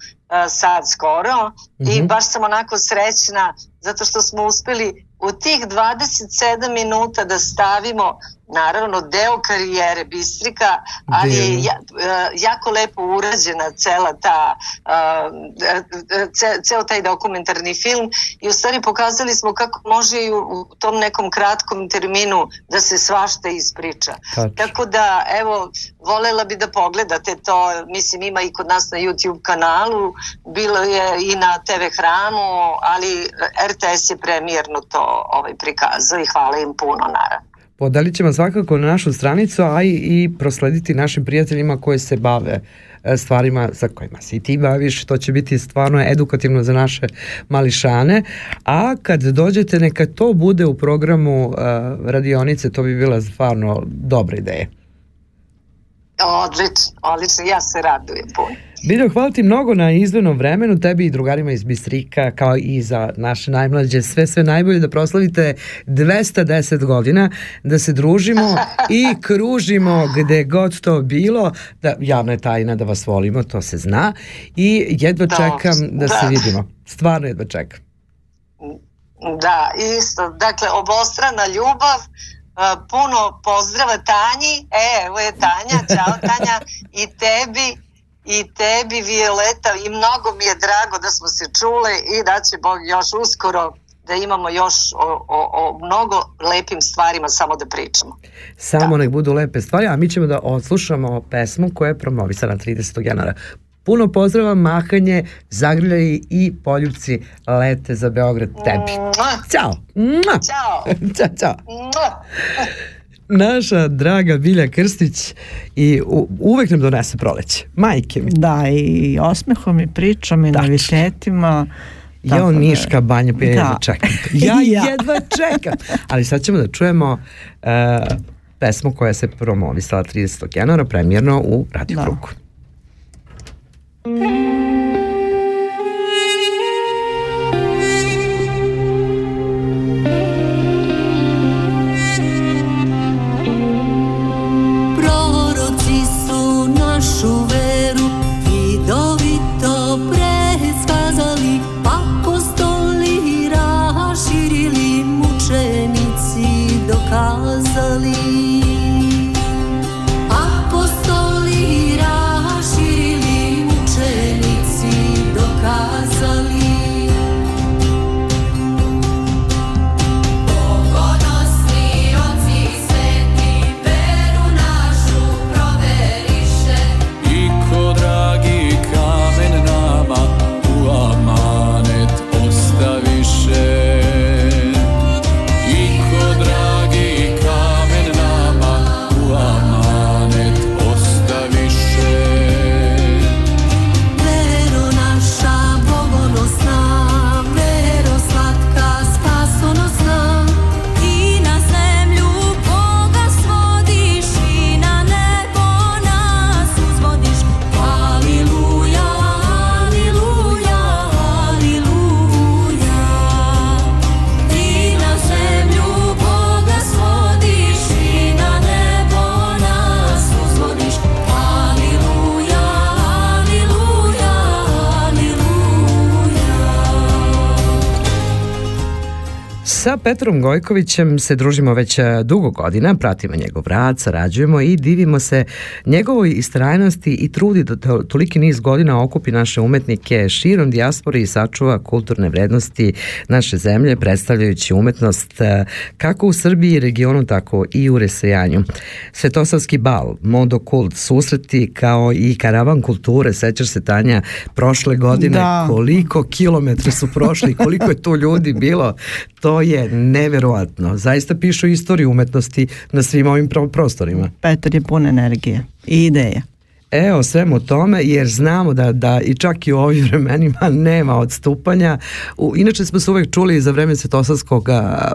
Speaker 9: sad skoro mm -hmm. i mhm. baš sam onako srećna zato što smo uspeli u tih 27 minuta da stavimo naravno deo karijere Bistrika, ali je ja, e, jako lepo urađena cela ta e, ce, ceo taj dokumentarni film i u stvari pokazali smo kako može i u tom nekom kratkom terminu da se svašta ispriča. Tač. Tako da, evo, volela bi da pogledate to, mislim ima i kod nas na YouTube kanalu, bilo je i na TV hramu, ali RTS je premijerno to ovaj, prikazao i hvala im puno naravno.
Speaker 4: Podelit ćemo svakako na našu stranicu, a i, i proslediti našim prijateljima koji se bave e, stvarima sa kojima se i ti baviš, to će biti stvarno edukativno za naše mališane, a kad dođete neka to bude u programu uh, radionice, to bi bila stvarno dobra ideja.
Speaker 9: Odlično, odlično, ja se radujem puno.
Speaker 4: Video, hvala ti mnogo na izdvojnom vremenu, tebi i drugarima iz Bistrika, kao i za naše najmlađe, sve sve najbolje da proslavite 210 godina, da se družimo i kružimo gde god to bilo, da javna je tajna da vas volimo, to se zna i jedva da, čekam da, da se vidimo. Stvarno jedva čekam.
Speaker 9: Da, isto. Dakle, obostrana ljubav, puno pozdrava Tanji, e, evo je Tanja, čao Tanja, i tebi, i tebi Violeta i mnogo mi je drago da smo se čule i da će Bog još uskoro da imamo još o, o, o mnogo lepim stvarima samo da pričamo.
Speaker 4: Samo da. nek budu lepe stvari, a mi ćemo da odslušamo pesmu koja je promovisana 30. januara. Puno pozdrava, mahanje, zagrljaj i poljubci lete za Beograd tebi. Ćao!
Speaker 9: Ćao!
Speaker 4: Ćao, čao! Naša draga Bilja Krstić i u, uvek nam donese proleće. Majke mi.
Speaker 5: Da, i osmehom i pričom i Tačno. novitetima.
Speaker 4: Ja on Niška banja, pa ja da. jedva čekam. Ja, ja jedva čekam. Ali sad ćemo da čujemo uh, pesmu koja se promovisala 30. januara premjerno u Radio da. Krugu. Sa Petrom Gojkovićem se družimo već e, dugo godina, pratimo njegov rad, sarađujemo i divimo se njegovoj istrajnosti i trudi da toliki niz godina okupi naše umetnike širom dijaspore i sačuva kulturne vrednosti naše zemlje, predstavljajući umetnost e, kako u Srbiji i regionu, tako i u Resejanju. Svetosavski bal, modokult, susreti kao i karavan kulture, sećaš se Tanja, prošle godine da. koliko kilometra su prošli, koliko je tu ljudi bilo, to je neverovatno. Zaista pišu istoriju umetnosti na svim ovim prostorima.
Speaker 5: Petar je pun energije i ideja.
Speaker 4: Evo svemu tome jer znamo da, da i čak i u ovim vremenima nema odstupanja. U, inače smo se uvek čuli za vreme Svetosavskog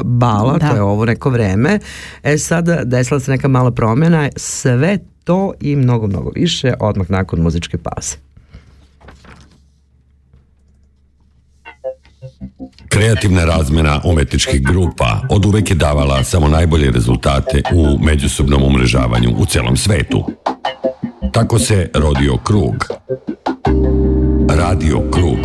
Speaker 4: bala, da. to je ovo neko vreme. E sada desila se neka mala promjena, sve to i mnogo, mnogo više odmah nakon muzičke pauze.
Speaker 7: Kreativna razmena umetničkih grupa od uvek je davala samo najbolje rezultate u međusobnom umrežavanju u celom svetu. Tako se rodio krug. Radio krug.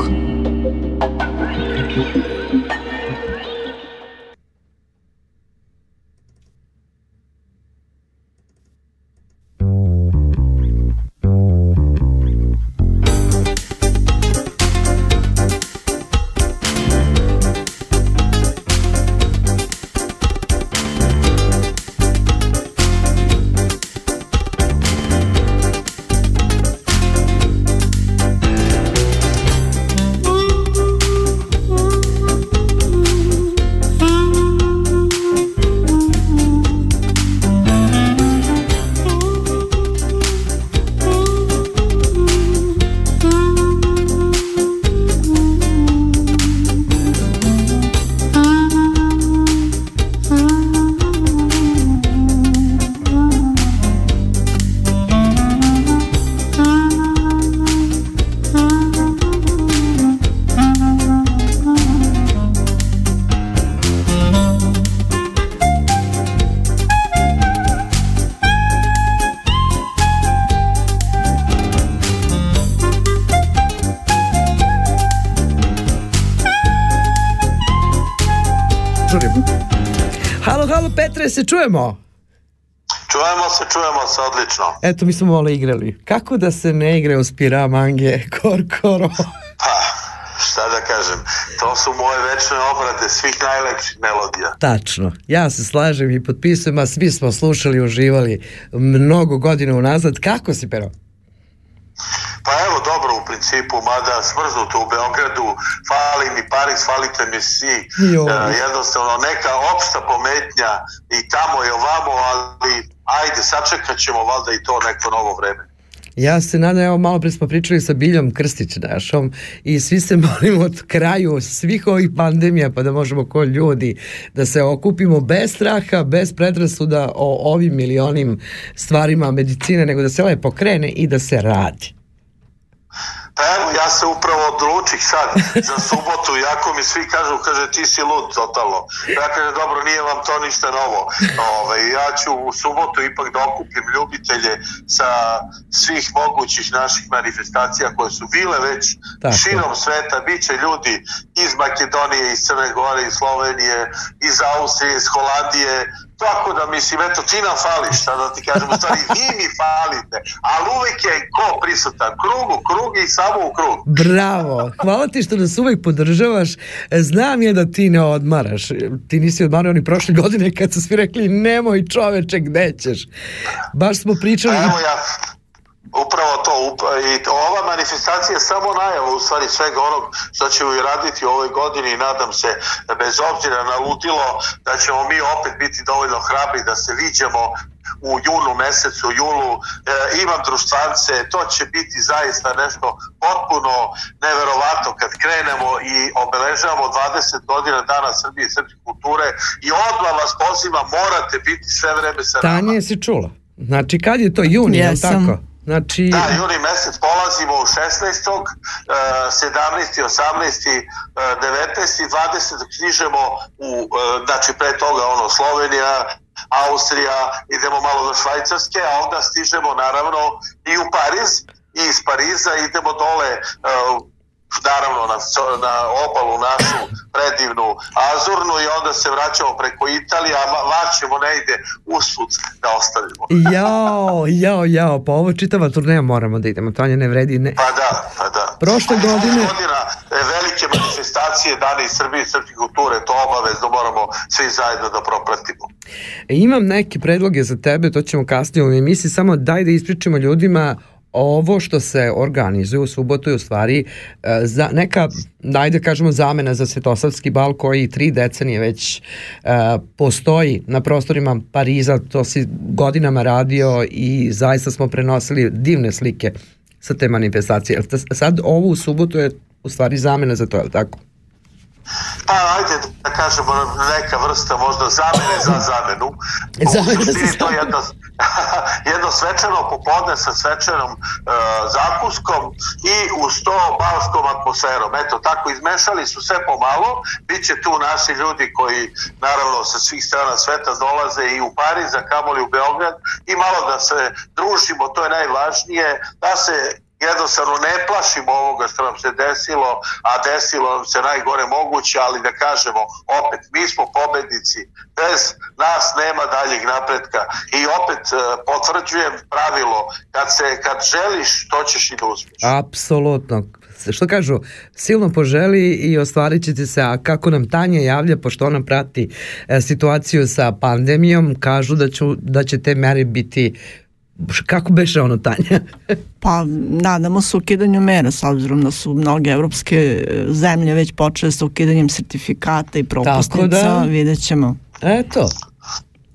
Speaker 4: Čujemo?
Speaker 10: Čujemo se, čujemo se, odlično.
Speaker 4: Eto, mi smo malo igrali. Kako da se ne igre u Spiramange, Korkoro?
Speaker 10: Pa, šta da kažem, to su moje večne obrade svih najlepših melodija.
Speaker 4: Tačno, ja se slažem i potpisujem, a svi smo slušali i uživali mnogo godina unazad. Kako si, Pero?
Speaker 10: Pa evo dobro u principu, mada smrznuto u Beogradu, fali mi Paris, falite mi svi. E, jednostavno neka opšta pometnja i tamo i ovamo, ali ajde, sačekat ćemo valjda i to neko novo vreme.
Speaker 4: Ja se nadam, evo malo pre smo pričali sa Biljom Krstić našom i svi se molimo od kraju svih ovih pandemija pa da možemo ko ljudi da se okupimo bez straha, bez predrasuda o ovim milionim stvarima medicine, nego da se lepo krene i da se radi.
Speaker 10: Pa evo, ja se upravo odlučih sad za subotu, jako mi svi kažu, kaže, ti si lud totalno. Ja kaže, dobro, nije vam to ništa novo. Ove, ja ću u subotu ipak da okupim ljubitelje sa svih mogućih naših manifestacija koje su bile već Tako. širom sveta. Biće ljudi iz Makedonije, iz Crne Gore, iz Slovenije, iz Austrije, iz Holandije, Tako da mislim, eto ti nam fališ, šta da ti kažem, u stvari vi mi falite, ali uvek je ko prisutan, krug u krug i samo u krug.
Speaker 4: Bravo, hvala ti što nas uvek podržavaš, znam je da ti ne odmaraš, ti nisi odmarao ni prošle godine kad su svi rekli nemoj čoveče gde ćeš, baš smo pričali...
Speaker 10: Evo ja, Upravo to, i ova manifestacija je samo najava u stvari svega onog što ćemo i raditi u ovoj godini i nadam se bez obzira na ludilo da ćemo mi opet biti dovoljno hrabri da se viđamo u junu mesecu, julu, e, imam društvance, to će biti zaista nešto potpuno neverovatno kad krenemo i obeležavamo 20 godina Dana Srbije i srpske kulture i odmah vas pozivam, morate biti sve vreme sa nama.
Speaker 4: Tanja si čula? Znači kad je to juni, je tako? Znači...
Speaker 10: Da, juni mesec polazimo u 16. Uh, 17. 18. 19. 20. knjižemo u, uh, znači pre toga ono Slovenija, Austrija, idemo malo do Švajcarske, a onda stižemo naravno i u Pariz i iz Pariza idemo dole uh, naravno na, na obalu našu predivnu Azurnu i onda se vraćamo preko Italije, a vas ćemo negde usput da ostavimo.
Speaker 4: jao, jao, jao, pa ovo čitava turneja moramo da idemo, Tanja ne vredi. Ne.
Speaker 10: Pa da, pa da.
Speaker 4: Prošle godine...
Speaker 10: godina e, velike manifestacije Dane iz Srbije i srpske kulture, to obavezno moramo svi zajedno da propratimo.
Speaker 4: E, imam neke predloge za tebe, to ćemo kasnije u emisiji, samo daj da ispričamo ljudima ovo što se organizuje u subotu je u stvari e, za neka, dajde kažemo, zamena za Svetosavski bal koji tri decenije već uh, postoji na prostorima Pariza, to si godinama radio i zaista smo prenosili divne slike sa te manifestacije. Sad ovo u subotu je u stvari zamena za to, je li tako?
Speaker 10: Pa ajde da kažemo neka vrsta možda zamene za zamenu.
Speaker 4: Zamene za
Speaker 10: to jedno, jedno svečano popodne sa svečanom uh, zakuskom i uz to balskom atmosferom. Eto, tako izmešali su sve pomalo. Biće tu naši ljudi koji naravno sa svih strana sveta dolaze i u Pariz, a kamoli u Beograd i malo da se družimo, to je najvažnije, da se jednostavno ne plašimo ovoga što nam se desilo, a desilo nam se najgore moguće, ali da kažemo opet, mi smo pobednici, bez nas nema daljeg napretka i opet uh, potvrđujem pravilo, kad, se, kad želiš, to ćeš i da uspješ.
Speaker 4: Apsolutno, što kažu, silno poželi i ostvarit ćete se, a kako nam Tanja javlja, pošto ona prati e, situaciju sa pandemijom, kažu da, ću, da će te mere biti Kako beše ono, Tanja?
Speaker 5: pa, nadamo se ukidanju mera, s obzirom da su mnoge evropske e, zemlje već počele sa ukidanjem sertifikata i propusnica, da, vidjet ćemo.
Speaker 4: Eto,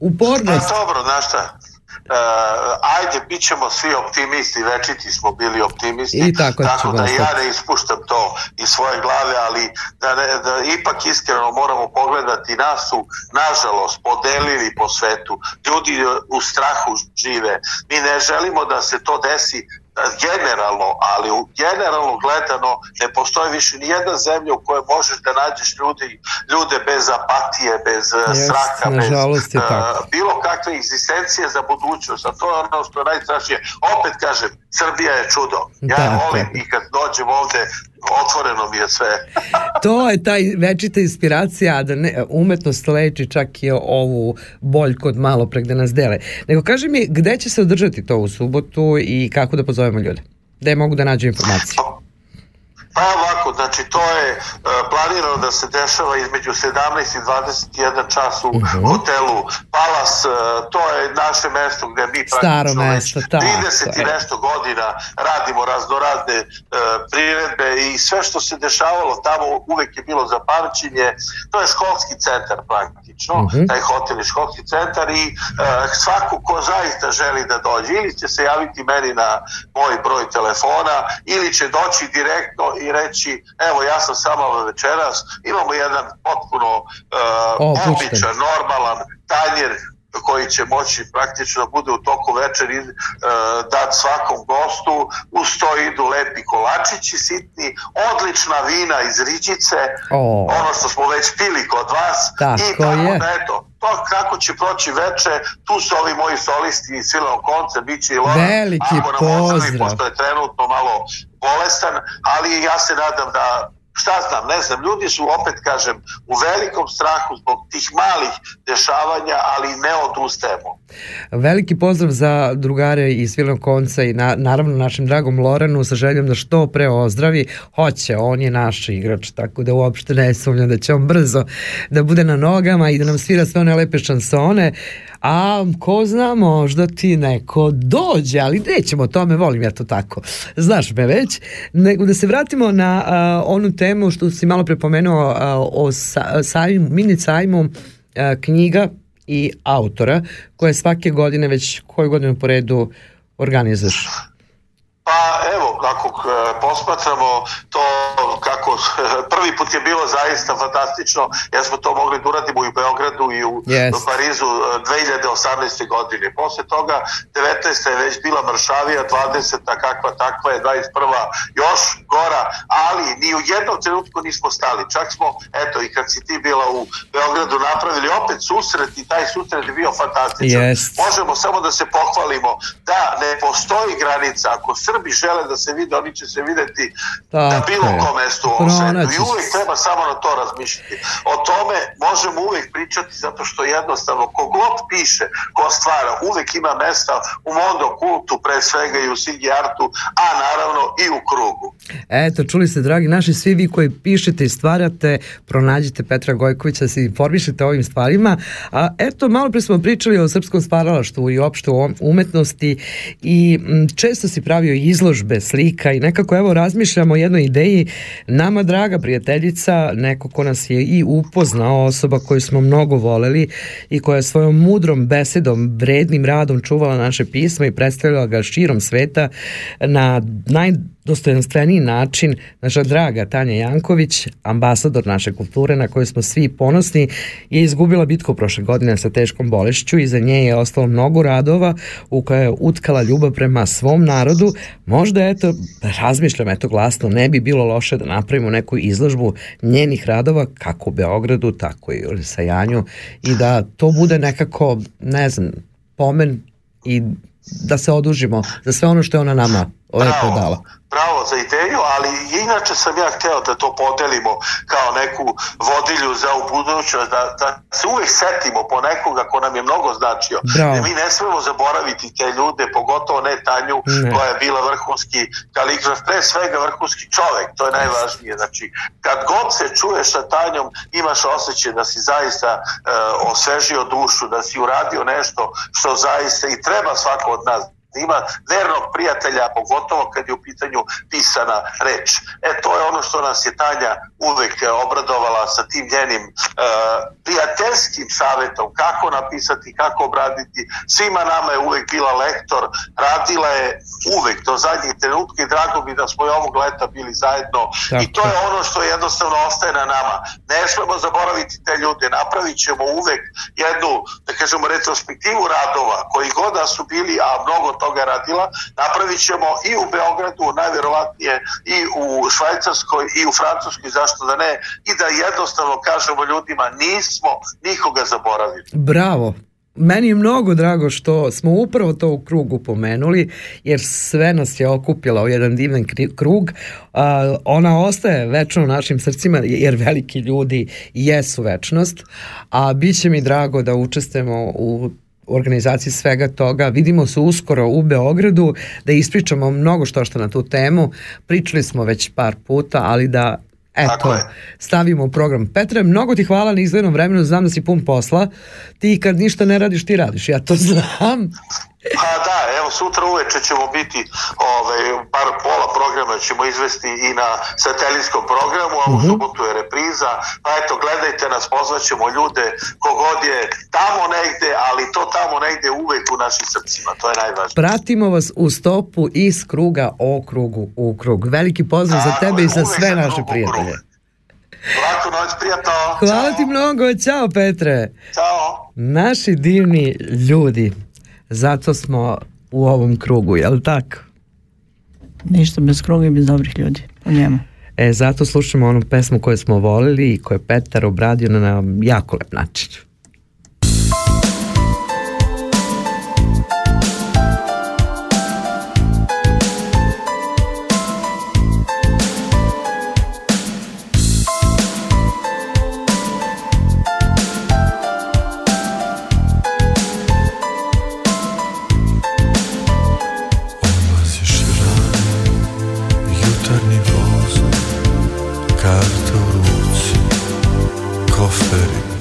Speaker 4: upornost.
Speaker 10: Pa dobro, znaš šta, ajde, bit ćemo svi optimisti, večiti smo bili optimisti,
Speaker 4: I tako,
Speaker 10: tako da ja ne ispuštam to iz svoje glave, ali da, ne, da ipak iskreno moramo pogledati, nas su, nažalost, podelili po svetu, ljudi u strahu žive, mi ne želimo da se to desi generalno, ali u generalno gledano ne postoji više ni jedna zemlja u kojoj možeš da nađeš ljudi, ljude bez apatije, bez yes, straha, bez
Speaker 4: uh,
Speaker 10: bilo kakve egzistencije za budućnost, a to je ono što je najstrašnije. Opet kažem, Srbija je čudo. Ja dakle. volim i kad dođem ovde, otvoreno mi je sve.
Speaker 4: to je taj večita inspiracija, da ne, umetnost leči čak i ovu bolj kod malo pre gde nas dele. Nego kaži mi, gde će se održati to u subotu i kako da pozovemo ljude? Gde mogu da nađu informacije? Pa,
Speaker 10: ovako, znači to je uh, planirano da se dešava između 17 i 21 čas u uh. -huh. hotelu Palas, uh, to je naše mesto gde mi praktično
Speaker 4: mesto,
Speaker 10: već 30 i nešto godina radimo raznorazne uh, priredbe i sve što se dešavalo tamo uvek je bilo za pamćenje, to je školski centar praktično, uh. -huh. taj hotel je školski centar i svako ko zaista želi da dođe ili će se javiti meni na moj broj telefona ili će doći direktno i reći evo ja sam samo večeras, imamo jedan potpuno uh, običan, normalan tanjer koji će moći praktično da bude u toku večeri uh, dat svakom gostu, uz to idu lepi kolačići sitni, odlična vina iz Riđice, oh. ono što smo već pili kod vas
Speaker 4: tako
Speaker 10: i tako
Speaker 4: je.
Speaker 10: da eto, to kako će proći veče, tu su ovi moji solisti iz Silom konce, bit će i Lora,
Speaker 4: Veliki ako nam pozdrav.
Speaker 10: pošto je trenutno malo bolestan, ali ja se nadam da šta znam, ne znam, ljudi su opet kažem u velikom strahu zbog tih malih dešavanja, ali ne odustajemo.
Speaker 4: Veliki pozdrav za drugare iz Vilnog konca i na, naravno našem dragom Loranu sa željom da što pre ozdravi. Hoće, on je naš igrač, tako da uopšte ne sumnjam da će on brzo da bude na nogama i da nam svira sve one lepe šansone a ko zna možda ti neko dođe, ali nećemo o tome, volim ja to tako, znaš me već, nego da se vratimo na a, onu temu što si malo prepomenuo a, o sa, sajmu, mini sajmu a, knjiga i autora koje svake godine, već koju godinu po redu organizuješ?
Speaker 10: Pa evo, ako e, posmatramo to kako prvi put je bilo zaista fantastično, jer smo to mogli da uradimo i u Beogradu i u, yes. u Parizu 2018. E, godine. Posle toga 19. je već bila Mršavija, 20. kakva takva je, 21. još gora, ali ni u jednom trenutku nismo stali. Čak smo, eto, i kad si ti bila u Beogradu napravili opet susret i taj susret je bio fantastičan.
Speaker 4: Yes.
Speaker 10: Možemo samo da se pohvalimo da ne postoji granica. Ako Srbi žele da se vide, oni će se videti Tako na bilo kom mestu u ovom svetu. I uvijek treba samo na to razmišljati. O tome možemo uvijek pričati zato što jednostavno kogod piše, ko stvara, uvijek ima mesta u mondo kultu, pre svega i u Sigi Artu, a naravno i u krugu.
Speaker 4: Eto, čuli ste, dragi naši, svi vi koji pišete i stvarate, pronađite Petra Gojkovića, da se informišete o ovim stvarima. A eto, malo pre smo pričali o srpskom stvaralaštvu i opšte o umetnosti i često si pravio izložbe, slika i nekako evo razmišljamo o jednoj ideji. Nama draga prijateljica, neko ko nas je i upoznao, osoba koju smo mnogo voleli i koja je svojom mudrom besedom, vrednim radom čuvala naše pisma i predstavljala ga širom sveta na naj dostojanstveniji način. Naša draga Tanja Janković, ambasador naše kulture na kojoj smo svi ponosni, je izgubila bitku prošle godine sa teškom bolešću. I za nje je ostalo mnogo radova u koje je utkala ljubav prema svom narodu. Možda, eto, razmišljam, eto glasno, ne bi bilo loše da napravimo neku izložbu njenih radova kako u Beogradu, tako i u Sajanju i da to bude nekako, ne znam, pomen i da se odužimo za sve ono što je ona nama lepo dala
Speaker 10: bravo za ideju, ali inače sam ja hteo da to podelimo kao neku vodilju za u budućnost, da, da se uvek setimo po nekoga ko nam je mnogo značio.
Speaker 4: Bravo. Da
Speaker 10: mi ne smemo zaboraviti te ljude, pogotovo ne Tanju ne. koja je bila vrhunski kaligraf, pre svega vrhunski čovek, to je najvažnije. Znači, kad god se čuješ sa Tanjom, imaš osjećaj da si zaista uh, osvežio dušu, da si uradio nešto što zaista i treba svako od nas ima vernog prijatelja, pogotovo kad je u pitanju pisana reč. E, to je ono što nas je Tanja uvek obradovala sa tim njenim uh, prijateljskim savetom, kako napisati, kako obraditi. Svima nama je uvek bila lektor, radila je uvek do zadnjih trenutka i drago mi da smo i ovog leta bili zajedno Tako. i to je ono što jednostavno ostaje na nama. Ne smemo zaboraviti te ljude, napravit ćemo uvek jednu, da kažemo, retrospektivu radova koji god da su bili, a mnogo toga radila, napravit ćemo i u Beogradu, najverovatnije i u Švajcarskoj i u Francuskoj, zašto da ne, i da jednostavno kažemo ljudima nismo nikoga zaboravili.
Speaker 4: Bravo, meni je mnogo drago što smo upravo to u krugu pomenuli, jer sve nas je okupila u jedan divan krug. ona ostaje večno u našim srcima, jer veliki ljudi jesu večnost, a bit će mi drago da učestvujemo u organizaciji svega toga. Vidimo se uskoro u Beogradu da ispričamo mnogo što što na tu temu. Pričali smo već par puta, ali da Eto, stavimo u program. Petre, mnogo ti hvala na izglednom vremenu, znam da si pun posla. Ti kad ništa ne radiš, ti radiš, ja to znam.
Speaker 10: Pa da, evo sutra uveče ćemo biti ovaj, par pola programa ćemo izvesti i na satelitskom programu, a u uh subotu je repriza. Pa eto, gledajte nas, pozvaćemo ljude kogod je tamo negde, ali to tamo negde uvek u našim srcima, to je najvažnije.
Speaker 4: Pratimo vas u stopu iz kruga o krugu u krug. Veliki pozdrav za tebe i za sve naše prijatelje.
Speaker 10: Laku noć, prijatno.
Speaker 4: Hvala ti mnogo, čao Petre.
Speaker 10: Ćao.
Speaker 4: Naši divni ljudi, zato smo u ovom krugu, jel tako?
Speaker 5: Ništa bez kruga i bez dobrih ljudi u njemu.
Speaker 4: E, zato slušamo onu pesmu koju smo volili i koju je Petar obradio na jako lep način.
Speaker 7: Kruga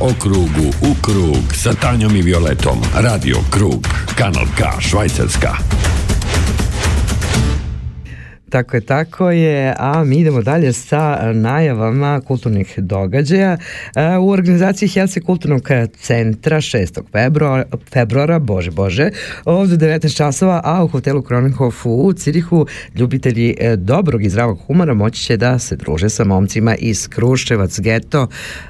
Speaker 7: o krugu u krug sa Tanjom i Violetom. Radio Krug, Kanal K, Švajcarska.
Speaker 4: Tako je, tako je, a mi idemo dalje sa najavama kulturnih događaja. E, u organizaciji Helse kulturnog centra 6. februara, februara bože, bože, ovde 19 časova, a u hotelu Kronenhof u Cirihu ljubitelji e, dobrog i zdravog humora moći će da se druže sa momcima iz Kruševac geto.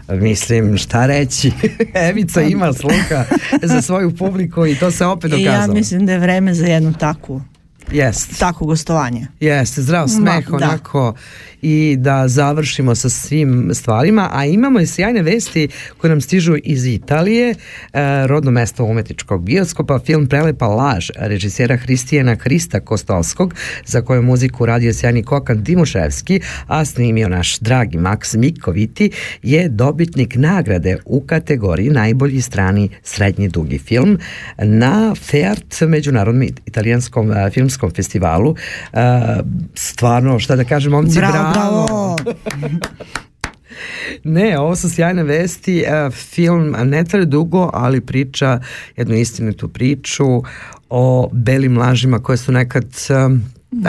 Speaker 4: Mislim, šta reći? Evica ima sluha za svoju publiku i to se opet dokazalo.
Speaker 5: I ja mislim da je vreme za jednu takvu
Speaker 4: Jest.
Speaker 5: Tako gostovanje.
Speaker 4: Jeste, zdrav smeh, Ma, onako i da završimo sa svim stvarima, a imamo i sjajne vesti koje nam stižu iz Italije, e, rodno mesto umetničkog bioskopa, film Prelepa laž režisera Hristijana Hrista Kostovskog, za koju muziku radio sjajni Kokan Dimuševski, a snimio naš dragi Maks Mikoviti, je dobitnik nagrade u kategoriji najbolji strani srednji dugi film na FEART, Međunarodnom italijanskom e, filmskom festivalu. E, stvarno, šta da kažem, momci, bravo, bravo. Ne, ovo su sjajne vesti. E, film ne traje dugo, ali priča jednu istinitu priču o belim lažima koje su nekad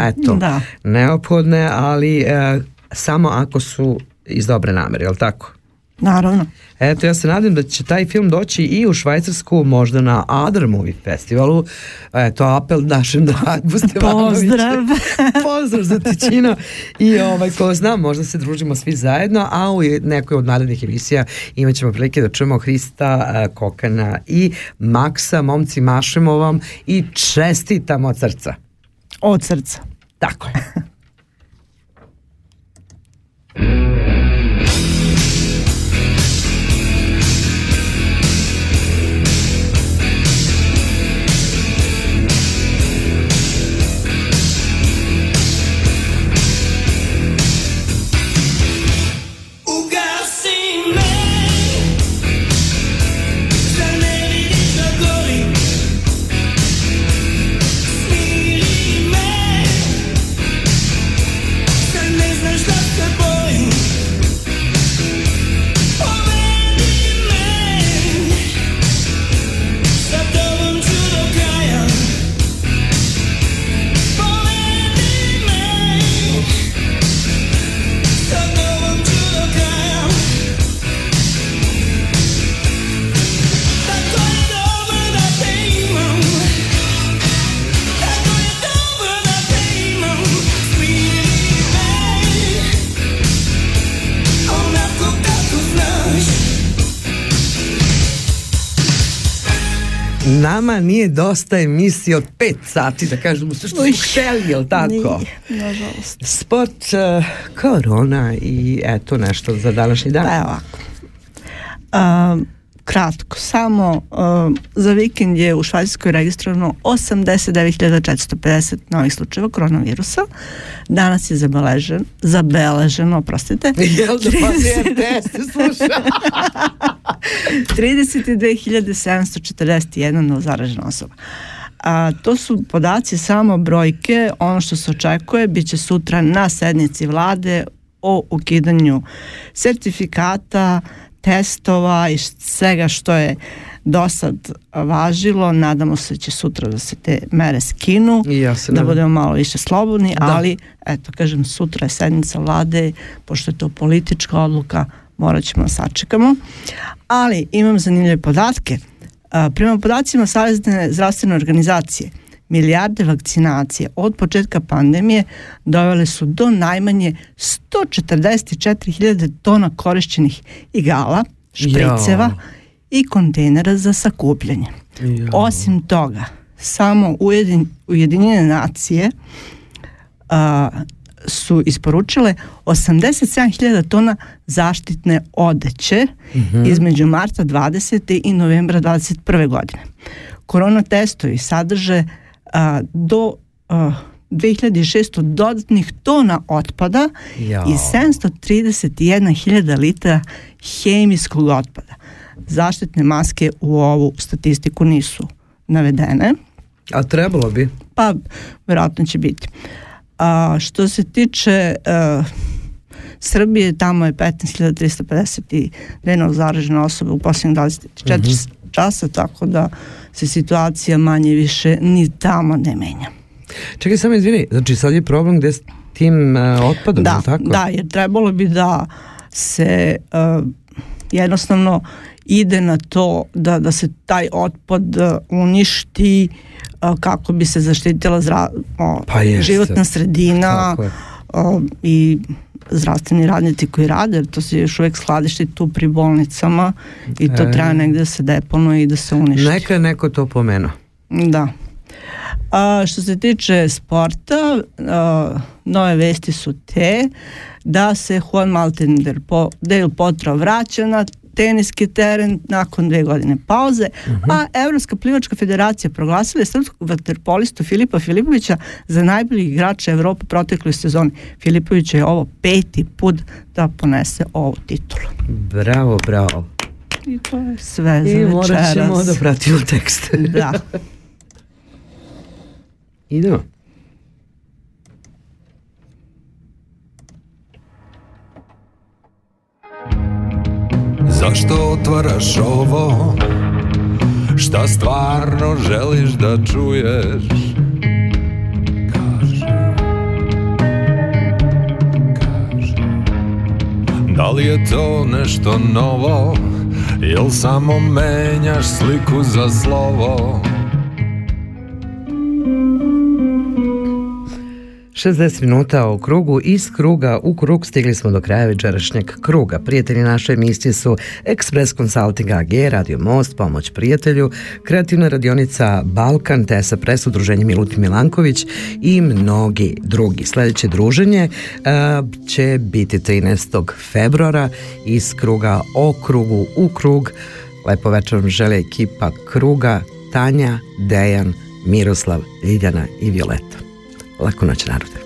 Speaker 4: eto, da. neophodne, ali e, samo ako su iz dobre namere, je li tako?
Speaker 5: Naravno.
Speaker 4: Eto, ja se nadam da će taj film doći i u Švajcarsku, možda na Other Movie Festivalu. Eto, apel našem dragu Stevanoviću.
Speaker 5: Pozdrav.
Speaker 4: Pozdrav za tičino. I ovaj, ko zna, možda se družimo svi zajedno, a u nekoj od narednih emisija imat ćemo prilike da čujemo Hrista Kokana i Maksa. Momci, mašemo vam i čestitamo od srca.
Speaker 5: Od srca.
Speaker 4: Tako je. Nama nije dosta emisije od 5 sati, da kažemo sve što smo hteli, jel tako?
Speaker 5: Nije, nažalost.
Speaker 4: Sport, uh, korona i eto nešto za današnji dan.
Speaker 5: Pa ovako. Um, kratko, samo uh, za vikend je u Švajcarskoj registrovano 89.450 novih slučajeva koronavirusa. Danas je zabeležen, zabeleženo, oprostite.
Speaker 4: Jel da pa test sluša?
Speaker 5: 32.741 novozaražena osoba. A, to su podaci samo brojke, ono što se očekuje bit će sutra na sednici vlade o ukidanju sertifikata, testova i svega što je do sad važilo. Nadamo se da će sutra da se te mere skinu,
Speaker 4: ja se
Speaker 5: da budemo malo više slobodni, da. ali eto, kažem, sutra je sednica vlade, pošto je to politička odluka, morat ćemo da sačekamo. Ali imam zanimljive podatke. Prema podacima Savezne zdravstvene organizacije, milijarde vakcinacije od početka pandemije dovele su do najmanje 144.000 tona korišćenih igala, špriceva jo. i kontejnera za sakupljanje. Jo. Osim toga, samo ujedin, Ujedinjene nacije a, su isporučile 87.000 tona zaštitne odeće mm -hmm. između marta 20. i novembra 21. godine. Korona testovi sadrže a, do a, 2600 dodatnih tona otpada Jao. i 731.000 litara hemijskog otpada. Zaštitne maske u ovu statistiku nisu navedene.
Speaker 4: A trebalo bi?
Speaker 5: Pa, verovatno će biti. A, što se tiče a, Srbije, tamo je 15.352 novo zaražene osobe u posljednjih 24 mm -hmm. časa, tako da se situacija manje više ni tamo ne menja.
Speaker 4: Čekaj, samo izvini, znači sad je problem gde s tim uh, otpadom,
Speaker 5: da,
Speaker 4: tako?
Speaker 5: Da, jer trebalo bi da se uh, jednostavno ide na to da, da se taj otpad uh, uništi uh, kako bi se zaštitila zra, uh, pa životna sredina uh, i zdravstveni radnici koji rade, jer to se još uvek skladišti tu pri bolnicama i to e. treba negde da se deponuje i da se uništi.
Speaker 4: Neka neko to pomenuo.
Speaker 5: Da. A, što se tiče sporta, a, nove vesti su te da se Juan Martin del Potro vraća na teniski teren nakon dve godine pauze, uh -huh. a Evropska plivačka federacija proglasila je srpskog vaterpolistu Filipa Filipovića za najboljeg igrača Evrope protekloj sezoni. Filipović je ovo peti put da ponese ovu titulu.
Speaker 4: Bravo, bravo.
Speaker 5: I to je sve I za
Speaker 4: večeras. I morat ćemo da pratimo tekst.
Speaker 5: da.
Speaker 4: Idemo.
Speaker 6: Zašto otvaraš ovo? Šta stvarno želiš da čuješ? Kaži Kaži Da li je to nešto novo? Jel samo menjaš sliku za slovo?
Speaker 4: 60 minuta o krugu, iz kruga u krug stigli smo do kraja večerašnjeg kruga. Prijatelji naše emisije su Express Consulting AG, Radio Most, Pomoć prijatelju, kreativna radionica Balkan, TESA Pres, udruženje Miluti Milanković i mnogi drugi. Sledeće druženje uh, će biti 13. februara iz kruga o krugu u krug. Lepo večer vam žele ekipa kruga Tanja, Dejan, Miroslav, Ljiljana i Violeta. Laku noć narode.